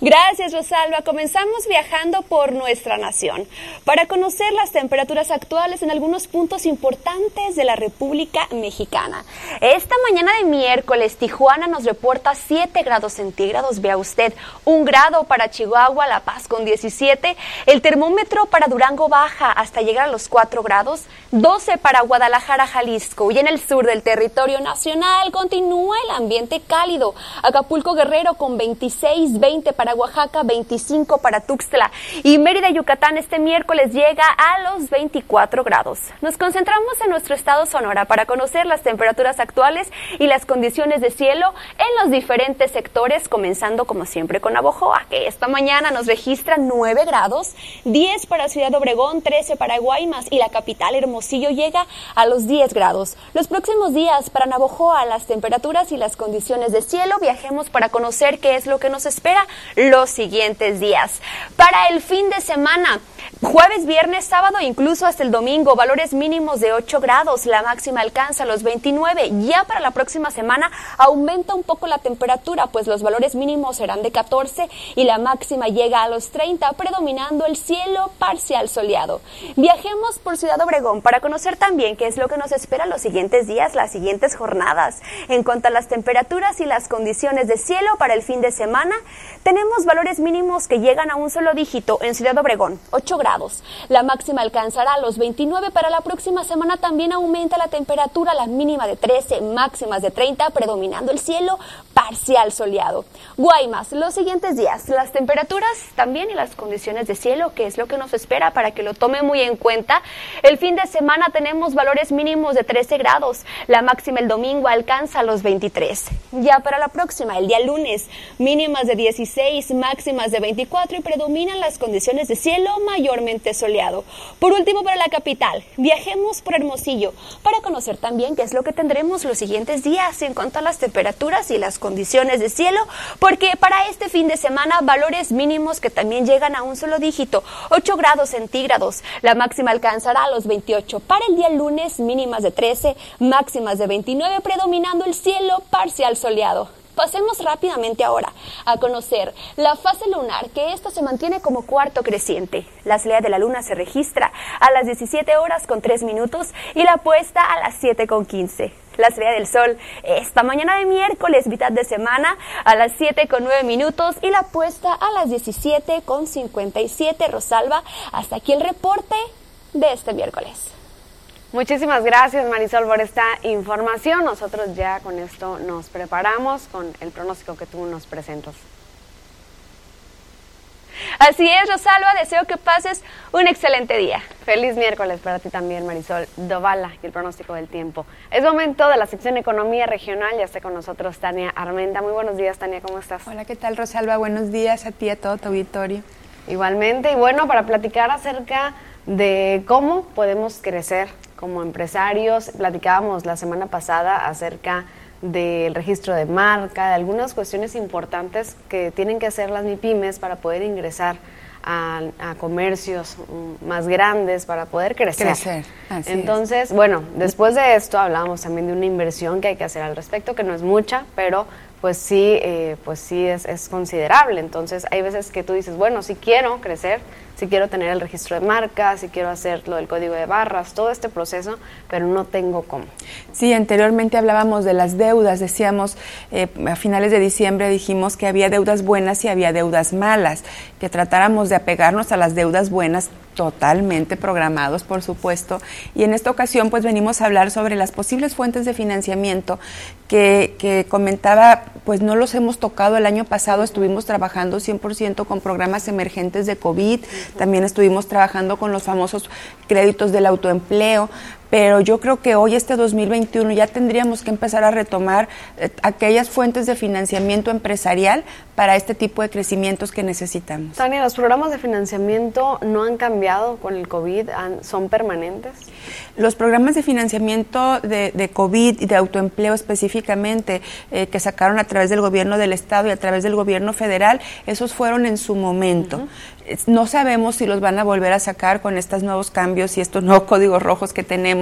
Gracias, Rosalba. Comenzamos viajando por nuestra nación para conocer las temperaturas actuales en algunos puntos importantes de la República Mexicana. Esta mañana de miércoles, Tijuana nos reporta 7 grados centígrados. Vea usted, un grado para Chihuahua, La Paz con 17. El termómetro para Durango baja hasta llegar a los 4 grados. 12 para Guadalajara, Jalisco. Y en el sur del territorio nacional continúa el ambiente cálido. Acapulco Guerrero con 26, 20 para Oaxaca, 25 para Tuxtla y Mérida, Yucatán este miércoles llega a los 24 grados. Nos concentramos en nuestro estado Sonora para conocer las temperaturas actuales y las condiciones de cielo en los diferentes sectores, comenzando como siempre con Abojoa, que esta mañana nos registra 9 grados, 10 para Ciudad Obregón, 13 para Guaymas y la capital Hermosillo llega a los 10 grados. Los próximos días para Navojoa, las temperaturas y las condiciones de cielo, viajemos para conocer qué es lo que nos espera los siguientes días. Para el fin de semana, jueves, viernes, sábado, incluso hasta el domingo, valores mínimos de 8 grados, la máxima alcanza los 29. Ya para la próxima semana aumenta un poco la temperatura, pues los valores mínimos serán de 14 y la máxima llega a los 30, predominando el cielo parcial soleado. Viajemos por Ciudad Obregón para conocer también qué es lo que nos espera los siguientes días, las siguientes jornadas. En cuanto a las temperaturas y las condiciones de cielo para el fin de semana, tenemos valores mínimos que llegan a un solo dígito en Ciudad Obregón, 8 grados. La máxima alcanzará los 29 para la próxima semana. También aumenta la temperatura, la mínima de 13, máximas de 30, predominando el cielo parcial soleado. Guaymas, los siguientes días, las temperaturas también y las condiciones de cielo, que es lo que nos espera para que lo tome muy en cuenta. El fin de semana tenemos valores mínimos de 13 grados. La máxima el domingo alcanza los 23. Ya para la próxima, el día lunes, mínimas de 16 máximas de 24 y predominan las condiciones de cielo mayormente soleado. Por último, para la capital, viajemos por Hermosillo para conocer también qué es lo que tendremos los siguientes días en cuanto a las temperaturas y las condiciones de cielo, porque para este fin de semana valores mínimos que también llegan a un solo dígito, 8 grados centígrados. La máxima alcanzará a los 28. Para el día lunes, mínimas de 13, máximas de 29, predominando el cielo parcial soleado. Pasemos rápidamente ahora a conocer la fase lunar, que esta se mantiene como cuarto creciente. La salida de la luna se registra a las 17 horas con 3 minutos y la puesta a las 7 con 15. La salida del sol esta mañana de miércoles, mitad de semana, a las 7 con 9 minutos y la puesta a las 17 con 57. Rosalba, hasta aquí el reporte de este miércoles. Muchísimas gracias Marisol por esta información. Nosotros ya con esto nos preparamos con el pronóstico que tú nos presentas. Así es, Rosalba, deseo que pases un excelente día. Feliz miércoles para ti también, Marisol Dovala, y el pronóstico del tiempo. Es momento de la sección Economía Regional, ya está con nosotros Tania Armenda. Muy buenos días, Tania, ¿cómo estás? Hola, ¿qué tal, Rosalba? Buenos días a ti, a todo tu auditorio. Igualmente, y bueno, para platicar acerca de cómo podemos crecer como empresarios. Platicábamos la semana pasada acerca del registro de marca, de algunas cuestiones importantes que tienen que hacer las MIPIMES para poder ingresar a, comercios más grandes, para poder crecer. Crecer. Entonces, bueno, después de esto hablábamos también de una inversión que hay que hacer al respecto, que no es mucha, pero pues sí, eh, pues sí es, es considerable. Entonces hay veces que tú dices, bueno, si quiero crecer, si quiero tener el registro de marca, si quiero hacer lo del código de barras, todo este proceso, pero no tengo cómo. Sí, anteriormente hablábamos de las deudas, decíamos eh, a finales de diciembre dijimos que había deudas buenas y había deudas malas, que tratáramos de apegarnos a las deudas buenas totalmente programados, por supuesto. Y en esta ocasión, pues venimos a hablar sobre las posibles fuentes de financiamiento que, que comentaba, pues no los hemos tocado el año pasado, estuvimos trabajando 100% con programas emergentes de COVID, también estuvimos trabajando con los famosos créditos del autoempleo, pero yo creo que hoy, este 2021, ya tendríamos que empezar a retomar eh, aquellas fuentes de financiamiento empresarial para este tipo de crecimientos que necesitamos. Tania, ¿los programas de financiamiento no han cambiado con el COVID? ¿Son permanentes? Los programas de financiamiento de, COVID y de autoempleo específicamente eh, que sacaron a través del gobierno del Estado y a través del gobierno federal, esos fueron en su momento. No sabemos si los van a volver a sacar con estos nuevos cambios y estos nuevos códigos rojos que tenemos.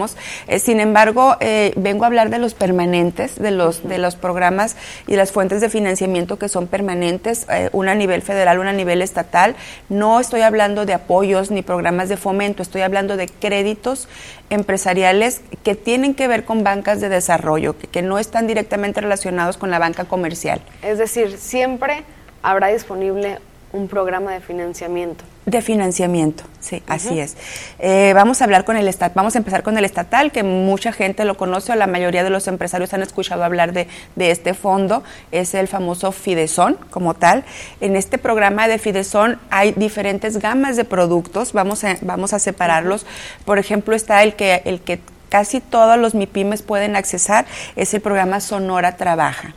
Eh, sin embargo, eh, vengo a hablar de los permanentes, de los, de los programas y las fuentes de financiamiento que son permanentes, una a nivel federal, una a nivel estatal. No estoy hablando de apoyos ni programas de fomento, estoy hablando de créditos empresariales que tienen que ver con bancas de desarrollo, que, no están directamente relacionados con la banca comercial. Es decir, siempre habrá disponible un programa de financiamiento. De financiamiento, sí, así es. Eh, vamos a hablar con el estatal, vamos a empezar con el estatal, que mucha gente lo conoce, o la mayoría de los empresarios han escuchado hablar de, este fondo, es el famoso Fidesón como tal. En este programa de Fidesón hay diferentes gamas de productos, vamos a, vamos a separarlos. Por ejemplo, está el que, el que casi todos los MIPIMES pueden accesar, es el programa Sonora Trabaja.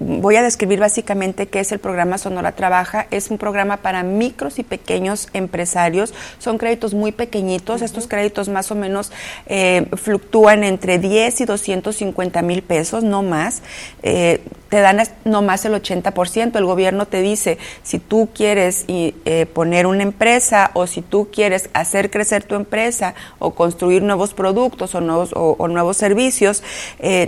Voy a describir básicamente qué es el programa Sonora Trabaja. Es un programa para micros y pequeños empresarios. Son créditos muy pequeñitos. Estos créditos más o menos eh, fluctúan entre 10 y 250 mil pesos, no más. Eh, te dan no más el 80%. El gobierno te dice, si tú quieres eh, poner una empresa o si tú quieres hacer crecer tu empresa o construir nuevos productos o nuevos, o, nuevos servicios,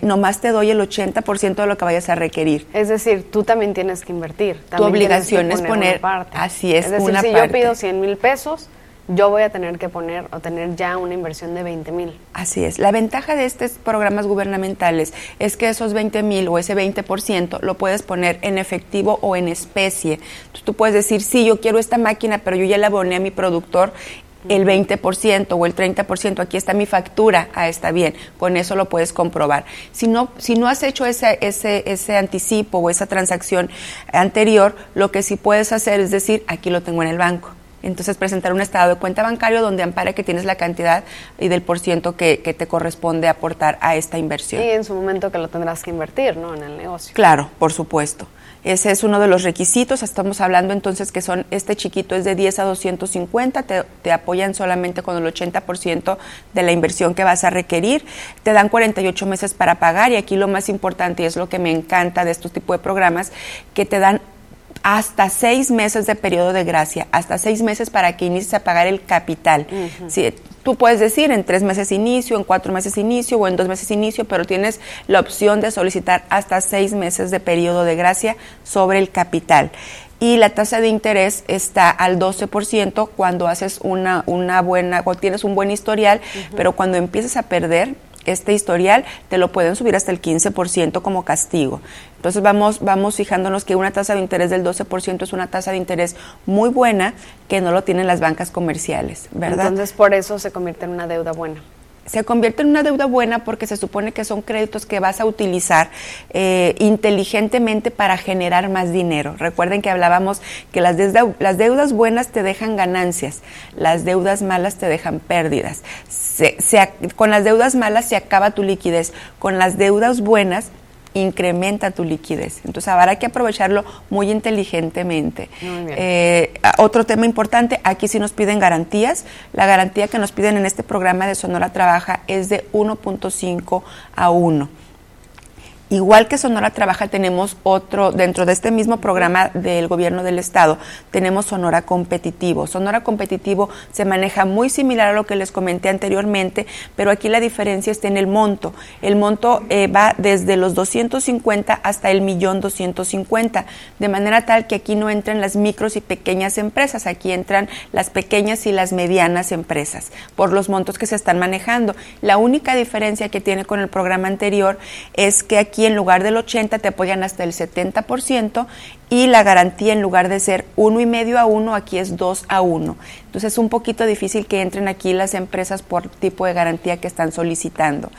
nomás te doy el 80% de lo que vayas a requerir. Es decir, tú también tienes que invertir. tu obligación es poner, así es, es decir, si yo pido 100 mil pesos, yo voy a tener que poner o tener ya una inversión de 20 mil. Así es. La ventaja de estos programas gubernamentales es que esos 20 mil o ese 20% lo puedes poner en efectivo o en especie. Entonces tú puedes decir, sí, yo quiero esta máquina, pero yo ya la aboné a mi productor el 20% o el 30%, aquí está mi factura, ah, está bien, con eso lo puedes comprobar. Si no, si no has hecho ese, ese, ese anticipo o esa transacción anterior, lo que sí puedes hacer es decir, aquí lo tengo en el banco entonces presentar un estado de cuenta bancario donde ampara que tienes la cantidad y del por ciento que, te corresponde aportar a esta inversión. Y en su momento que lo tendrás que invertir, ¿no? En el negocio. Claro, por supuesto. Ese es uno de los requisitos. Estamos hablando entonces que son, este chiquito es de 10 a 250, te, te apoyan solamente con el 80% de la inversión que vas a requerir. Te dan 48 meses para pagar y aquí lo más importante y es lo que me encanta de estos tipos de programas, que te dan hasta seis meses de periodo de gracia, hasta seis meses para que inicies a pagar el capital. tú puedes decir en tres meses inicio, en cuatro meses inicio o en dos meses inicio, pero tienes la opción de solicitar hasta seis meses de periodo de gracia sobre el capital. Y la tasa de interés está al 12% cuando haces una, una buena, o tienes un buen historial, pero cuando empiezas a perder, este historial, te lo pueden subir hasta el 15% como castigo. Entonces vamos, vamos fijándonos que una tasa de interés del 12% es una tasa de interés muy buena que no lo tienen las bancas comerciales, ¿verdad? Entonces por eso se convierte en una deuda buena se convierte en una deuda buena porque se supone que son créditos que vas a utilizar eh, inteligentemente para generar más dinero. Recuerden que hablábamos que las, las deudas buenas te dejan ganancias, las deudas malas te dejan pérdidas. con las deudas malas se acaba tu liquidez, con las deudas buenas incrementa tu liquidez. Entonces habrá que aprovecharlo muy inteligentemente. Eh, otro tema importante, aquí sí nos piden garantías. La garantía que nos piden en este programa de Sonora Trabaja es de 1.5 a 1. Igual que Sonora Trabaja, tenemos otro, dentro de este mismo programa del gobierno del estado, tenemos Sonora Competitivo. Sonora Competitivo se maneja muy similar a lo que les comenté anteriormente, pero aquí la diferencia está en el monto. El monto eh, va desde los 250 hasta el millón 250, de manera tal que aquí no entran las micros y pequeñas empresas, aquí entran las pequeñas y las medianas empresas, por los montos que se están manejando. La única diferencia que tiene con el programa anterior es que aquí aquí en lugar del 80 te apoyan hasta el 70% y la garantía en lugar de ser uno y medio a uno, aquí es 2 a 1. Entonces es un poquito difícil que entren aquí las empresas por tipo de garantía que están solicitando.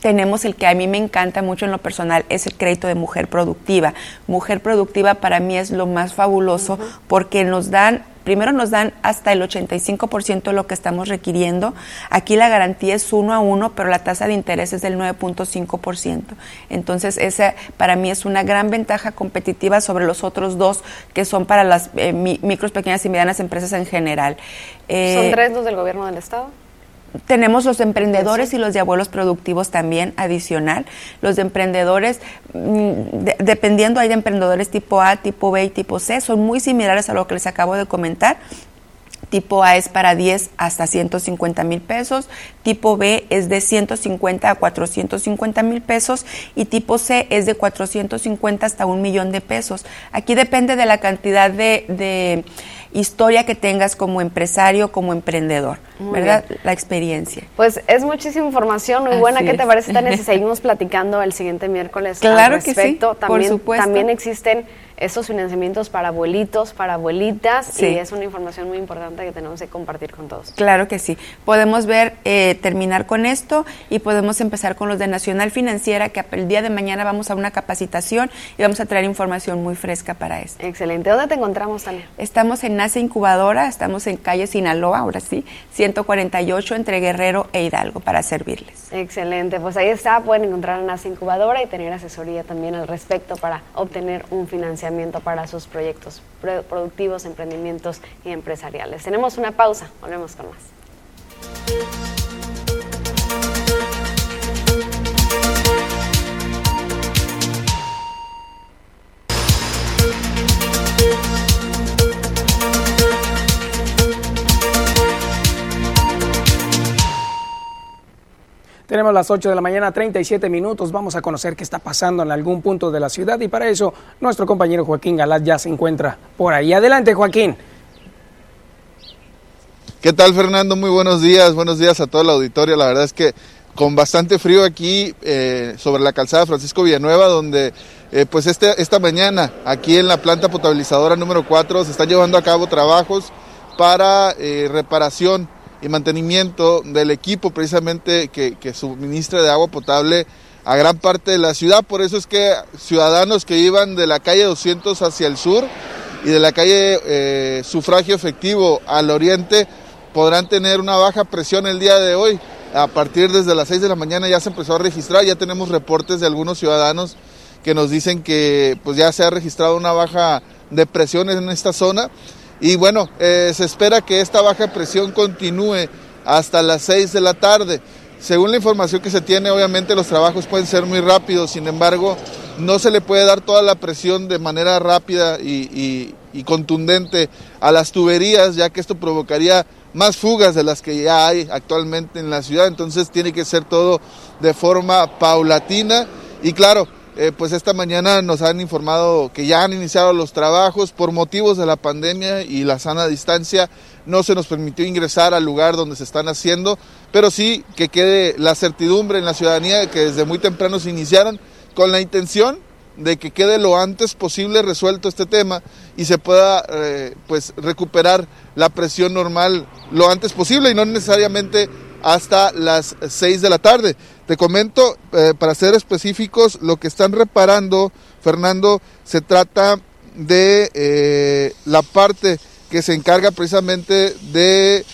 Tenemos el que a mí me encanta mucho en lo personal, es el crédito de mujer productiva. Mujer productiva para mí es lo más fabuloso porque nos dan primero nos dan hasta el 85% de lo que estamos requiriendo. Aquí la garantía es uno a uno, pero la tasa de interés es del 9.5%. Entonces, esa para mí es una gran ventaja competitiva sobre los otros dos que son para las eh, micros, pequeñas y medianas empresas en general. Eh, ¿Son tres los del gobierno del Estado? Tenemos los emprendedores y los de abuelos productivos también adicional. Los de emprendedores, mm, dependiendo, hay de emprendedores tipo A, tipo B y tipo C, son muy similares a lo que les acabo de comentar. Tipo A es para 10 hasta 150 mil pesos, tipo B es de 150 a 450 mil pesos y tipo C es de 450 hasta un millón de pesos. Aquí depende de la cantidad de historia que tengas como empresario, como emprendedor, ¿verdad? La experiencia. Pues es muchísima información muy buena. ¿Qué te parece, Tania, si seguimos platicando el siguiente miércoles claro Que sí, también, por supuesto. También existen esos financiamientos para abuelitos, para abuelitas, y es una información muy importante que tenemos que compartir con todos. Claro que sí. Podemos ver, eh, terminar con esto y podemos empezar con los de Nacional Financiera, que el día de mañana vamos a una capacitación y vamos a traer información muy fresca para esto. Excelente. ¿Dónde te encontramos, Tania? Estamos en NASA Incubadora, estamos en calle Sinaloa, ahora sí, 148 entre Guerrero e Hidalgo, para servirles. Excelente. Pues ahí está, pueden encontrar a NASA Incubadora y tener asesoría también al respecto para obtener un financiamiento para sus proyectos productivos, emprendimientos y empresariales. Tenemos una pausa, volvemos con más. Tenemos las 8 de la mañana, 37 minutos. Vamos a conocer qué está pasando en algún punto de la ciudad y para eso nuestro compañero Joaquín Galás ya se encuentra por ahí. Adelante, Joaquín. ¿Qué tal, Fernando? Muy buenos días. Buenos días a todo el auditorio. La verdad es que con bastante frío aquí eh, sobre la calzada Francisco Villanueva, donde eh, pues este, esta mañana aquí en la planta potabilizadora número 4 se están llevando a cabo trabajos para eh, reparación y mantenimiento del equipo precisamente que, suministra de agua potable a gran parte de la ciudad. Por eso es que ciudadanos que iban de la calle 200 hacia el sur y de la calle eh, sufragio efectivo al oriente podrán tener una baja presión el día de hoy. A partir desde las 6 de la mañana ya se empezó a registrar, ya tenemos reportes de algunos ciudadanos que nos dicen que pues ya se ha registrado una baja de presión en esta zona y bueno, eh, se espera que esta baja presión continúe hasta las 6 de la tarde. Según la información que se tiene, obviamente los trabajos pueden ser muy rápidos, sin embargo, no se le puede dar toda la presión de manera rápida y, contundente a las tuberías, ya que esto provocaría más fugas de las que ya hay actualmente en la ciudad, entonces tiene que ser todo de forma paulatina y claro, eh, pues esta mañana nos han informado que ya han iniciado los trabajos por motivos de la pandemia y la sana distancia. No se nos permitió ingresar al lugar donde se están haciendo, pero sí que quede la certidumbre en la ciudadanía de que desde muy temprano se iniciaron con la intención de que quede lo antes posible resuelto este tema y se pueda eh, pues recuperar la presión normal lo antes posible y no necesariamente hasta las 6 de la tarde. Te comento, eh, para ser específicos, lo que están reparando, Fernando, se trata de eh, la parte que se encarga precisamente de,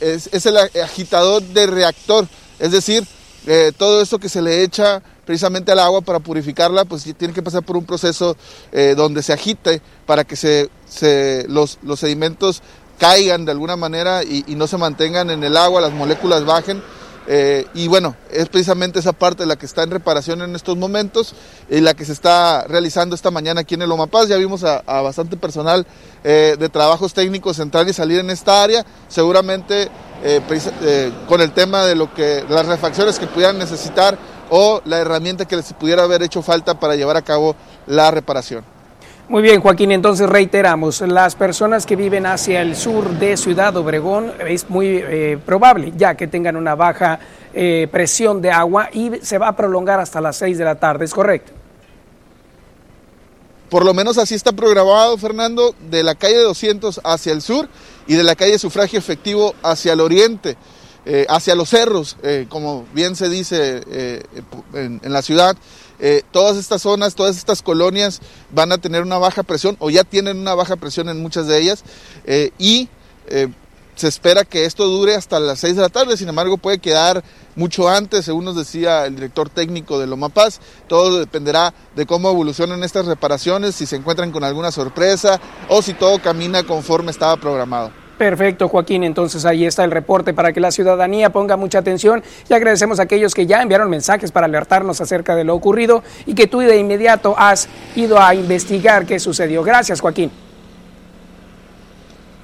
es, el agitador de reactor, es decir, eh, todo eso que se le echa precisamente al agua para purificarla, pues tiene que pasar por un proceso donde se agite para que se, los, los sedimentos caigan de alguna manera y, no se mantengan en el agua, las moléculas bajen. Eh, y bueno, es precisamente esa parte la que está en reparación en estos momentos y la que se está realizando esta mañana aquí en el Omapaz. Ya vimos a, bastante personal eh, de trabajos técnicos entrar y salir en esta área. Seguramente eh, con el tema de lo que las refacciones que pudieran necesitar o la herramienta que les pudiera haber hecho falta para llevar a cabo la reparación. Muy bien, Joaquín, entonces reiteramos, las personas que viven hacia el sur de Ciudad Obregón es muy eh, probable ya que tengan una baja eh, presión de agua y se va a prolongar hasta las 6 de la tarde, ¿es correcto? Por lo menos así está programado, Fernando, de la calle 200 hacia el sur y de la calle Sufragio Efectivo hacia el oriente, eh, hacia los cerros, como bien se dice en la ciudad. Eh, todas estas zonas, todas estas colonias van a tener una baja presión o ya tienen una baja presión en muchas de ellas eh, y eh, se espera que esto dure hasta las 6 de la tarde, sin embargo puede quedar mucho antes, según nos decía el director técnico de Loma Paz, todo dependerá de cómo evolucionan estas reparaciones, si se encuentran con alguna sorpresa o si todo camina conforme estaba programado. Perfecto, Joaquín. Entonces ahí está el reporte para que la ciudadanía ponga mucha atención y agradecemos a aquellos que ya enviaron mensajes para alertarnos acerca de lo ocurrido y que tú de inmediato has ido a investigar qué sucedió. Gracias, Joaquín.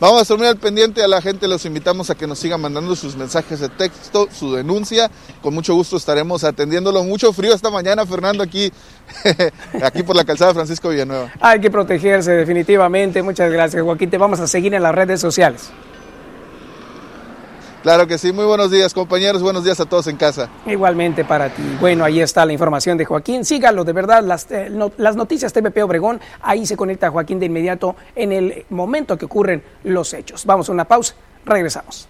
Vamos a estar muy al pendiente a la gente, los invitamos a que nos sigan mandando sus mensajes de texto, su denuncia. Con mucho gusto estaremos atendiéndolo. Mucho frío esta mañana, Fernando, aquí, aquí por la calzada Francisco Villanueva. Hay que protegerse definitivamente. Muchas gracias, Joaquín. Te vamos a seguir en las redes sociales. Claro que sí, muy buenos días compañeros, buenos días a todos en casa. Igualmente para ti. Bueno, ahí está la información de Joaquín. Sígalo, de verdad, las, eh, las noticias TVP Obregón, ahí se conecta Joaquín de inmediato en el momento que ocurren los hechos. Vamos a una pausa, regresamos.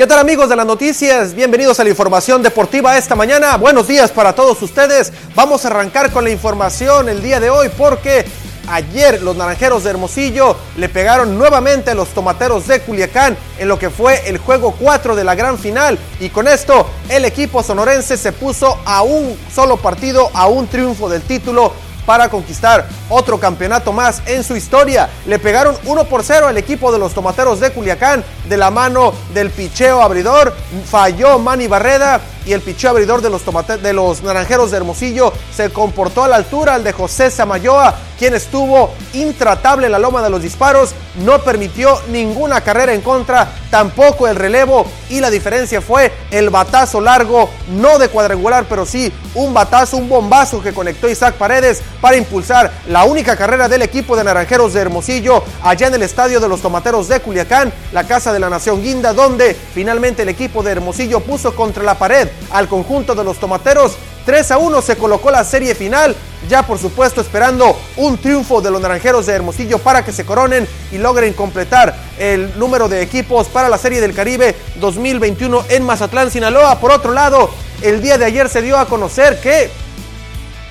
¿Qué tal amigos de las noticias? Bienvenidos a la información deportiva esta mañana. Buenos días para todos ustedes. Vamos a arrancar con la información el día de hoy porque ayer los Naranjeros de Hermosillo le pegaron nuevamente a los Tomateros de Culiacán en lo que fue el juego 4 de la gran final y con esto el equipo sonorense se puso a un solo partido, a un triunfo del título para conquistar otro campeonato más en su historia. Le pegaron 1 por 0 al equipo de los Tomateros de Culiacán de la mano del picheo abridor. Falló Manny Barreda y el picheo abridor de los, de los Naranjeros de Hermosillo se comportó a la altura al de José Samayoa, quien estuvo intratable en la loma de los disparos, no permitió ninguna carrera en contra, tampoco el relevo y la diferencia fue el batazo largo, no de cuadrangular, pero sí un batazo, un bombazo que conectó Isaac Paredes para impulsar la única carrera del equipo de Naranjeros de Hermosillo allá en el estadio de los Tomateros de Culiacán, la casa de la Nación Guinda, donde finalmente el equipo de Hermosillo puso contra la pared al conjunto de los Tomateros. 3 a 1 se colocó la serie final, ya por supuesto esperando un triunfo de los Naranjeros de Hermosillo para que se coronen y logren completar el número de equipos para la Serie del Caribe 2021 en Mazatlán, Sinaloa. Por otro lado, el día de ayer se dio a conocer que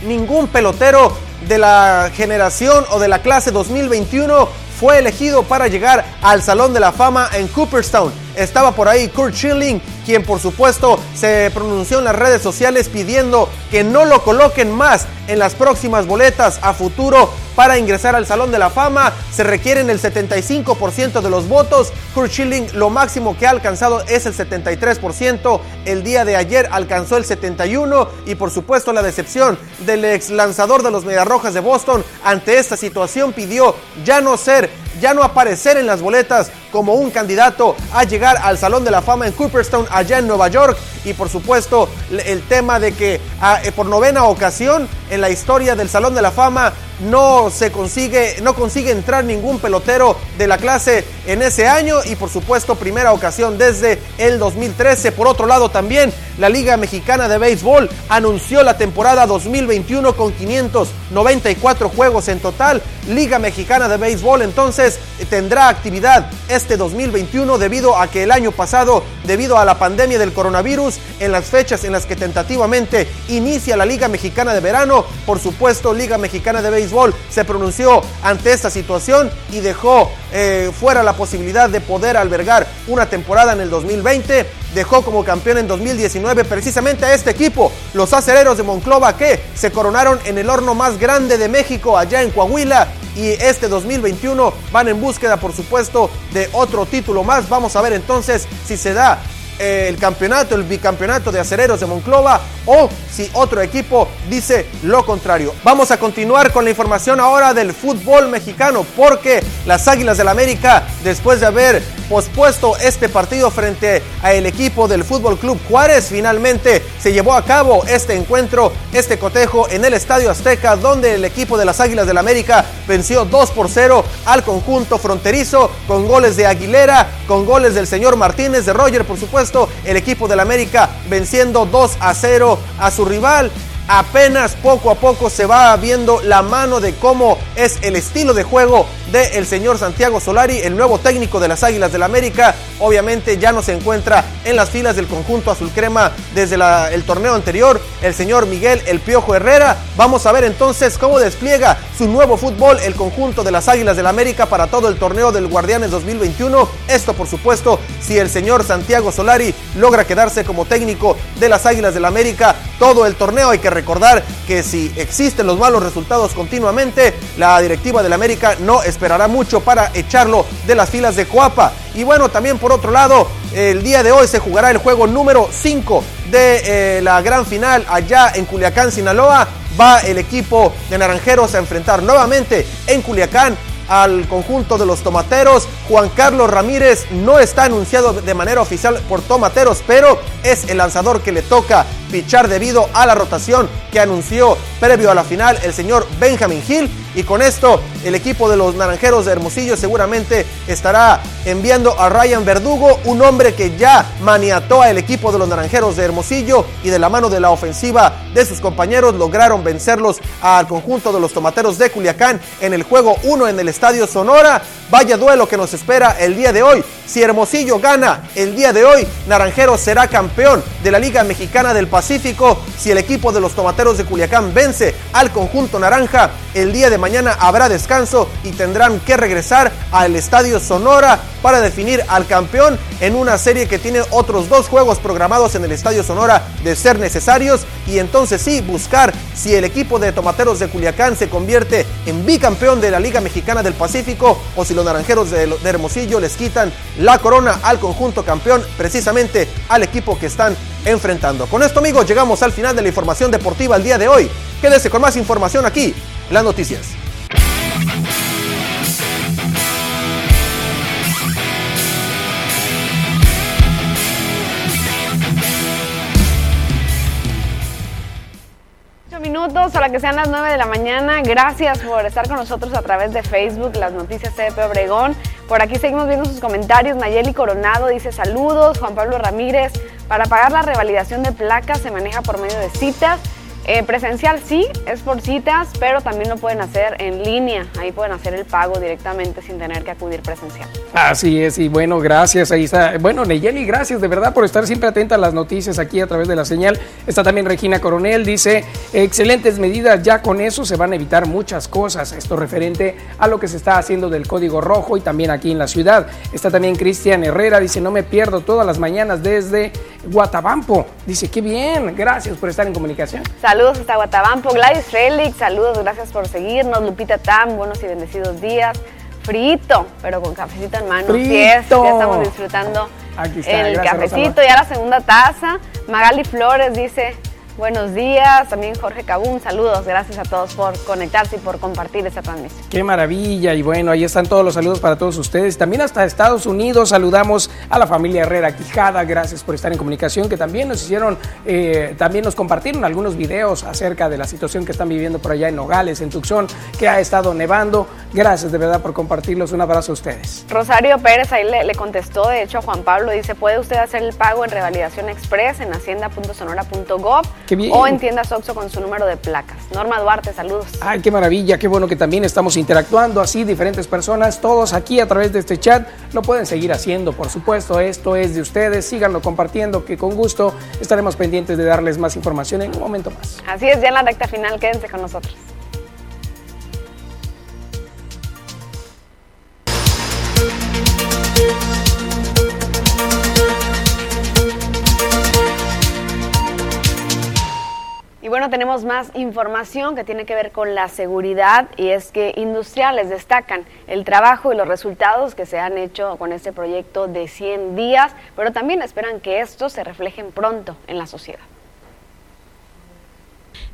ningún pelotero de la generación o de la clase 2021 fue elegido para llegar al Salón de la Fama en Cooperstown. Estaba por ahí Kurt Schilling, quien por supuesto se pronunció en las redes sociales pidiendo que no lo coloquen más en las próximas boletas a futuro para ingresar al Salón de la Fama. Se requieren el 75% de los votos. Kurt Schilling lo máximo que ha alcanzado es el 73%. El día de ayer alcanzó el 71% y por supuesto la decepción del ex lanzador de los Mediarrojas de Boston ante esta situación pidió ya no ser ya no aparecer en las boletas como un candidato a llegar al Salón de la Fama en Cooperstown, allá en Nueva York. Y por supuesto, el tema de que ah, eh, por novena ocasión en la historia del Salón de la Fama no se consigue, no consigue entrar ningún pelotero de la clase en ese año y por supuesto primera ocasión desde el 2013. Por otro lado también la Liga Mexicana de Béisbol anunció la temporada 2021 con 594 juegos en total. Liga Mexicana de Béisbol entonces tendrá actividad este 2021 debido a que el año pasado, debido a la pandemia del coronavirus, en las fechas en las que tentativamente inicia la Liga Mexicana de Verano, por supuesto Liga Mexicana de Béisbol se pronunció ante esta situación y dejó eh, fuera la posibilidad de poder albergar una temporada en el 2020. Dejó como campeón en 2019 precisamente a este equipo, los acereros de Monclova, que se coronaron en el horno más grande de México, allá en Coahuila. Y este 2021 van en búsqueda, por supuesto, de otro título más. Vamos a ver entonces si se da el campeonato, el bicampeonato de acereros de Monclova o si otro equipo dice lo contrario. Vamos a continuar con la información ahora del fútbol mexicano porque las Águilas del América, después de haber pospuesto este partido frente al equipo del Fútbol Club Juárez, finalmente se llevó a cabo este encuentro, este cotejo en el Estadio Azteca, donde el equipo de las Águilas del América venció 2 por 0 al conjunto fronterizo con goles de Aguilera, con goles del señor Martínez, de Roger, por supuesto el equipo del América venciendo 2 a 0 a su rival apenas poco a poco se va viendo la mano de cómo es el estilo de juego del señor Santiago Solari, el nuevo técnico de las Águilas del la América. Obviamente ya no se encuentra en las filas del conjunto azul crema desde el torneo anterior, el señor Miguel El Piojo Herrera. Vamos a ver entonces cómo despliega su nuevo fútbol el conjunto de las Águilas del la América para todo el torneo del Guardianes 2021. Esto por supuesto si el señor Santiago Solari logra quedarse como técnico de las Águilas del la América todo el torneo. Hay que recordar que si existen los malos resultados continuamente, la directiva del América no esperará mucho para echarlo de las filas de Coapa. Y bueno, también por otro lado, el día de hoy se jugará el juego número 5 de eh, la gran final allá en Culiacán, Sinaloa. Va el equipo de Naranjeros a enfrentar nuevamente en Culiacán al conjunto de los tomateros. Juan Carlos Ramírez no está anunciado de manera oficial por tomateros, pero es el lanzador que le toca pichar debido a la rotación que anunció previo a la final el señor Benjamin Hill. Y con esto el equipo de los Naranjeros de Hermosillo seguramente estará enviando a Ryan Verdugo, un hombre que ya maniató al equipo de los Naranjeros de Hermosillo y de la mano de la ofensiva de sus compañeros lograron vencerlos al conjunto de los Tomateros de Culiacán en el juego 1 en el Estadio Sonora. Vaya duelo que nos espera el día de hoy. Si Hermosillo gana el día de hoy, Naranjeros será campeón de la Liga Mexicana del Pacífico. Si el equipo de los Tomateros de Culiacán vence al conjunto naranja, el día de mañana habrá descanso y tendrán que regresar al Estadio Sonora para definir al campeón en una serie que tiene otros dos juegos programados en el Estadio Sonora de ser necesarios y entonces sí buscar si el equipo de Tomateros de Culiacán se convierte en bicampeón de la Liga Mexicana del Pacífico o si los naranjeros de, Hermosillo les quitan la corona al conjunto campeón precisamente al equipo que están enfrentando. Con esto amigos llegamos al final de la información deportiva el día de hoy. Quédese con más información aquí, las noticias. Minutos a la que sean las 9 de la mañana. Gracias por estar con nosotros a través de Facebook, las noticias CDP Obregón. Por aquí seguimos viendo sus comentarios. Nayeli Coronado dice saludos. Juan Pablo Ramírez, para pagar la revalidación de placas se maneja por medio de citas. Eh, presencial sí, es por citas, pero también lo pueden hacer en línea. Ahí pueden hacer el pago directamente sin tener que acudir presencial. Así es, y bueno, gracias. Ahí está. Bueno, Neyeli, gracias de verdad por estar siempre atenta a las noticias aquí a través de la señal. Está también Regina Coronel, dice, excelentes medidas, ya con eso se van a evitar muchas cosas. Esto referente a lo que se está haciendo del Código Rojo y también aquí en la ciudad. Está también Cristian Herrera, dice, no me pierdo todas las mañanas desde Guatabampo. Dice, qué bien, gracias por estar en comunicación. Saludos hasta Guatabampo. Gladys Félix, saludos, gracias por seguirnos. Lupita Tam, buenos y bendecidos días. Frito, pero con cafecito en mano. Frito. ya estamos disfrutando el cafecito. Ya la segunda taza. Magali Flores dice, Buenos días, también Jorge Cabún, saludos, gracias a todos por conectarse y por compartir esta transmisión. Qué maravilla, y bueno, ahí están todos los saludos para todos ustedes. También hasta Estados Unidos saludamos a la familia Herrera Quijada, gracias por estar en comunicación, que también nos hicieron, eh, también nos compartieron algunos videos acerca de la situación que están viviendo por allá en Nogales, en Tucson, que ha estado nevando. Gracias de verdad por compartirlos, un abrazo a ustedes. Rosario Pérez ahí le, le contestó, de hecho a Juan Pablo, dice, ¿puede usted hacer el pago en revalidación express en hacienda.sonora.gov? O en tiendas Oxxo con su número de placas. Norma Duarte, saludos. Ay, qué maravilla, qué bueno que también estamos interactuando así, diferentes personas, todos aquí a través de este chat. Lo pueden seguir haciendo, por supuesto, esto es de ustedes. Síganlo compartiendo, que con gusto estaremos pendientes de darles más información en un momento más. Así es, ya en la recta final, quédense con nosotros. Y bueno, tenemos más información que tiene que ver con la seguridad y es que industriales destacan el trabajo y los resultados que se han hecho con este proyecto de 100 días, pero también esperan que esto se reflejen pronto en la sociedad.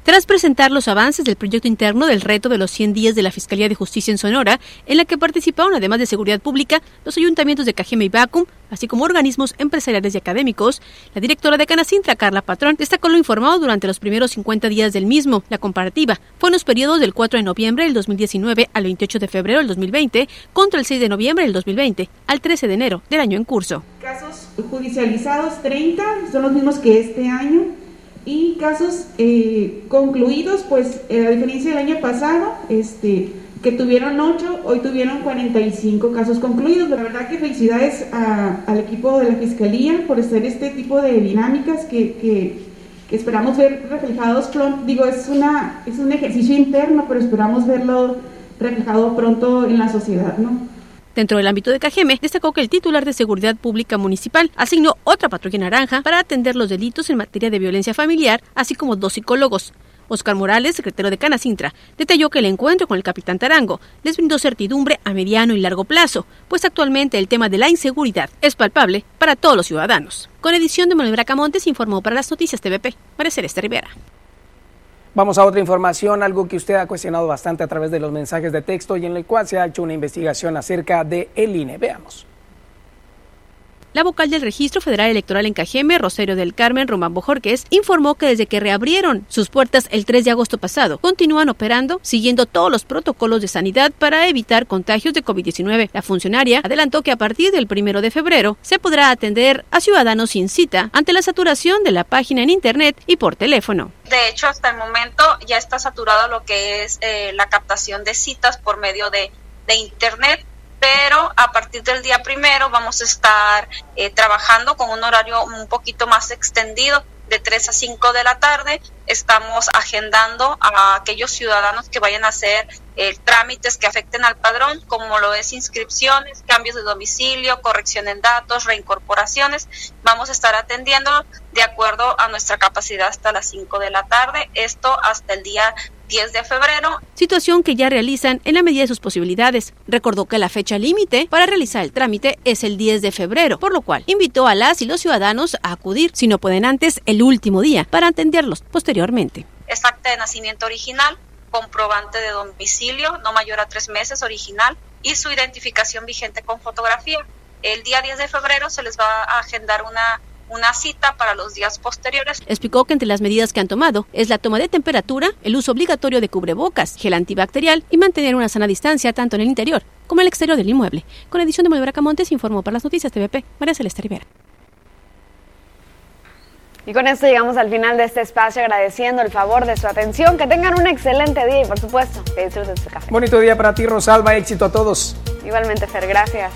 Tras presentar los avances del proyecto interno del reto de los 100 días de la Fiscalía de Justicia en Sonora, en la que participaron además de Seguridad Pública los ayuntamientos de Cajeme y Bacum, así como organismos empresariales y académicos. La directora de Canacintra, Carla Patrón, destacó lo informado durante los primeros 50 días del mismo. La comparativa fue en los periodos del 4 de noviembre del 2019 al 28 de febrero del 2020 contra el 6 de noviembre del 2020 al 13 de enero del año en curso. Casos judicializados 30 son los mismos que este año y casos eh, concluidos, pues eh, a diferencia del año pasado, este, que tuvieron 8, hoy tuvieron 45 casos concluidos. La verdad que felicidades al equipo de la Fiscalía por hacer este tipo de dinámicas que, que, que esperamos ver reflejados pronto. Digo, es, una, es un ejercicio interno, pero esperamos verlo reflejado pronto en la sociedad, ¿no? Dentro del ámbito de Cajeme, destacó que el titular de Seguridad Pública Municipal asignó otra patrulla naranja para atender los delitos en materia de violencia familiar, así como dos psicólogos. Oscar Morales, secretario de Canacintra, detalló que el encuentro con el capitán Tarango les brindó certidumbre a mediano y largo plazo, pues actualmente el tema de la inseguridad es palpable para todos los ciudadanos. Con edición de Manuel Bracamontes informó para las noticias TVP, María Celeste Rivera. Vamos a otra información, algo que usted ha cuestionado bastante a través de los mensajes de texto y en el cual se ha hecho una investigación acerca de el INE. Veamos. La vocal del Registro Federal Electoral en Cajeme, Rosario del Carmen Román Bojorquez, informó que desde que reabrieron sus puertas el 3 de agosto pasado, continúan operando siguiendo todos los protocolos de sanidad para evitar contagios de COVID-19. La funcionaria adelantó que a partir del 1 de febrero se podrá atender a ciudadanos sin cita ante la saturación de la página en Internet y por teléfono. De hecho, hasta el momento ya está saturado lo que es eh, la captación de citas por medio de Internet pero a partir del día primero vamos a estar eh, trabajando con un horario un poquito más extendido de 3 a 5 de la tarde. Estamos agendando a aquellos ciudadanos que vayan a hacer eh, trámites que afecten al padrón, como lo es inscripciones, cambios de domicilio, corrección en datos, reincorporaciones. Vamos a estar atendiendo de acuerdo a nuestra capacidad hasta las 5 de la tarde, esto hasta el día 10 de febrero. Situación que ya realizan en la medida de sus posibilidades. Recordó que la fecha límite para realizar el trámite es el 10 de febrero, por lo cual invitó a las y los ciudadanos a acudir, si no pueden antes, el último día, para atenderlos posteriormente. Es acta de nacimiento original, comprobante de domicilio, no mayor a tres meses original, y su identificación vigente con fotografía. El día 10 de febrero se les va a agendar una una cita para los días posteriores. Explicó que entre las medidas que han tomado es la toma de temperatura, el uso obligatorio de cubrebocas, gel antibacterial y mantener una sana distancia tanto en el interior como en el exterior del inmueble. Con edición de Manuel Bracamontes informó para las noticias TVP María Celeste Rivera. Y con esto llegamos al final de este espacio agradeciendo el favor de su atención. Que tengan un excelente día y por supuesto que disfruten su café. Bonito día para ti Rosalba, éxito a todos. Igualmente Fer, gracias.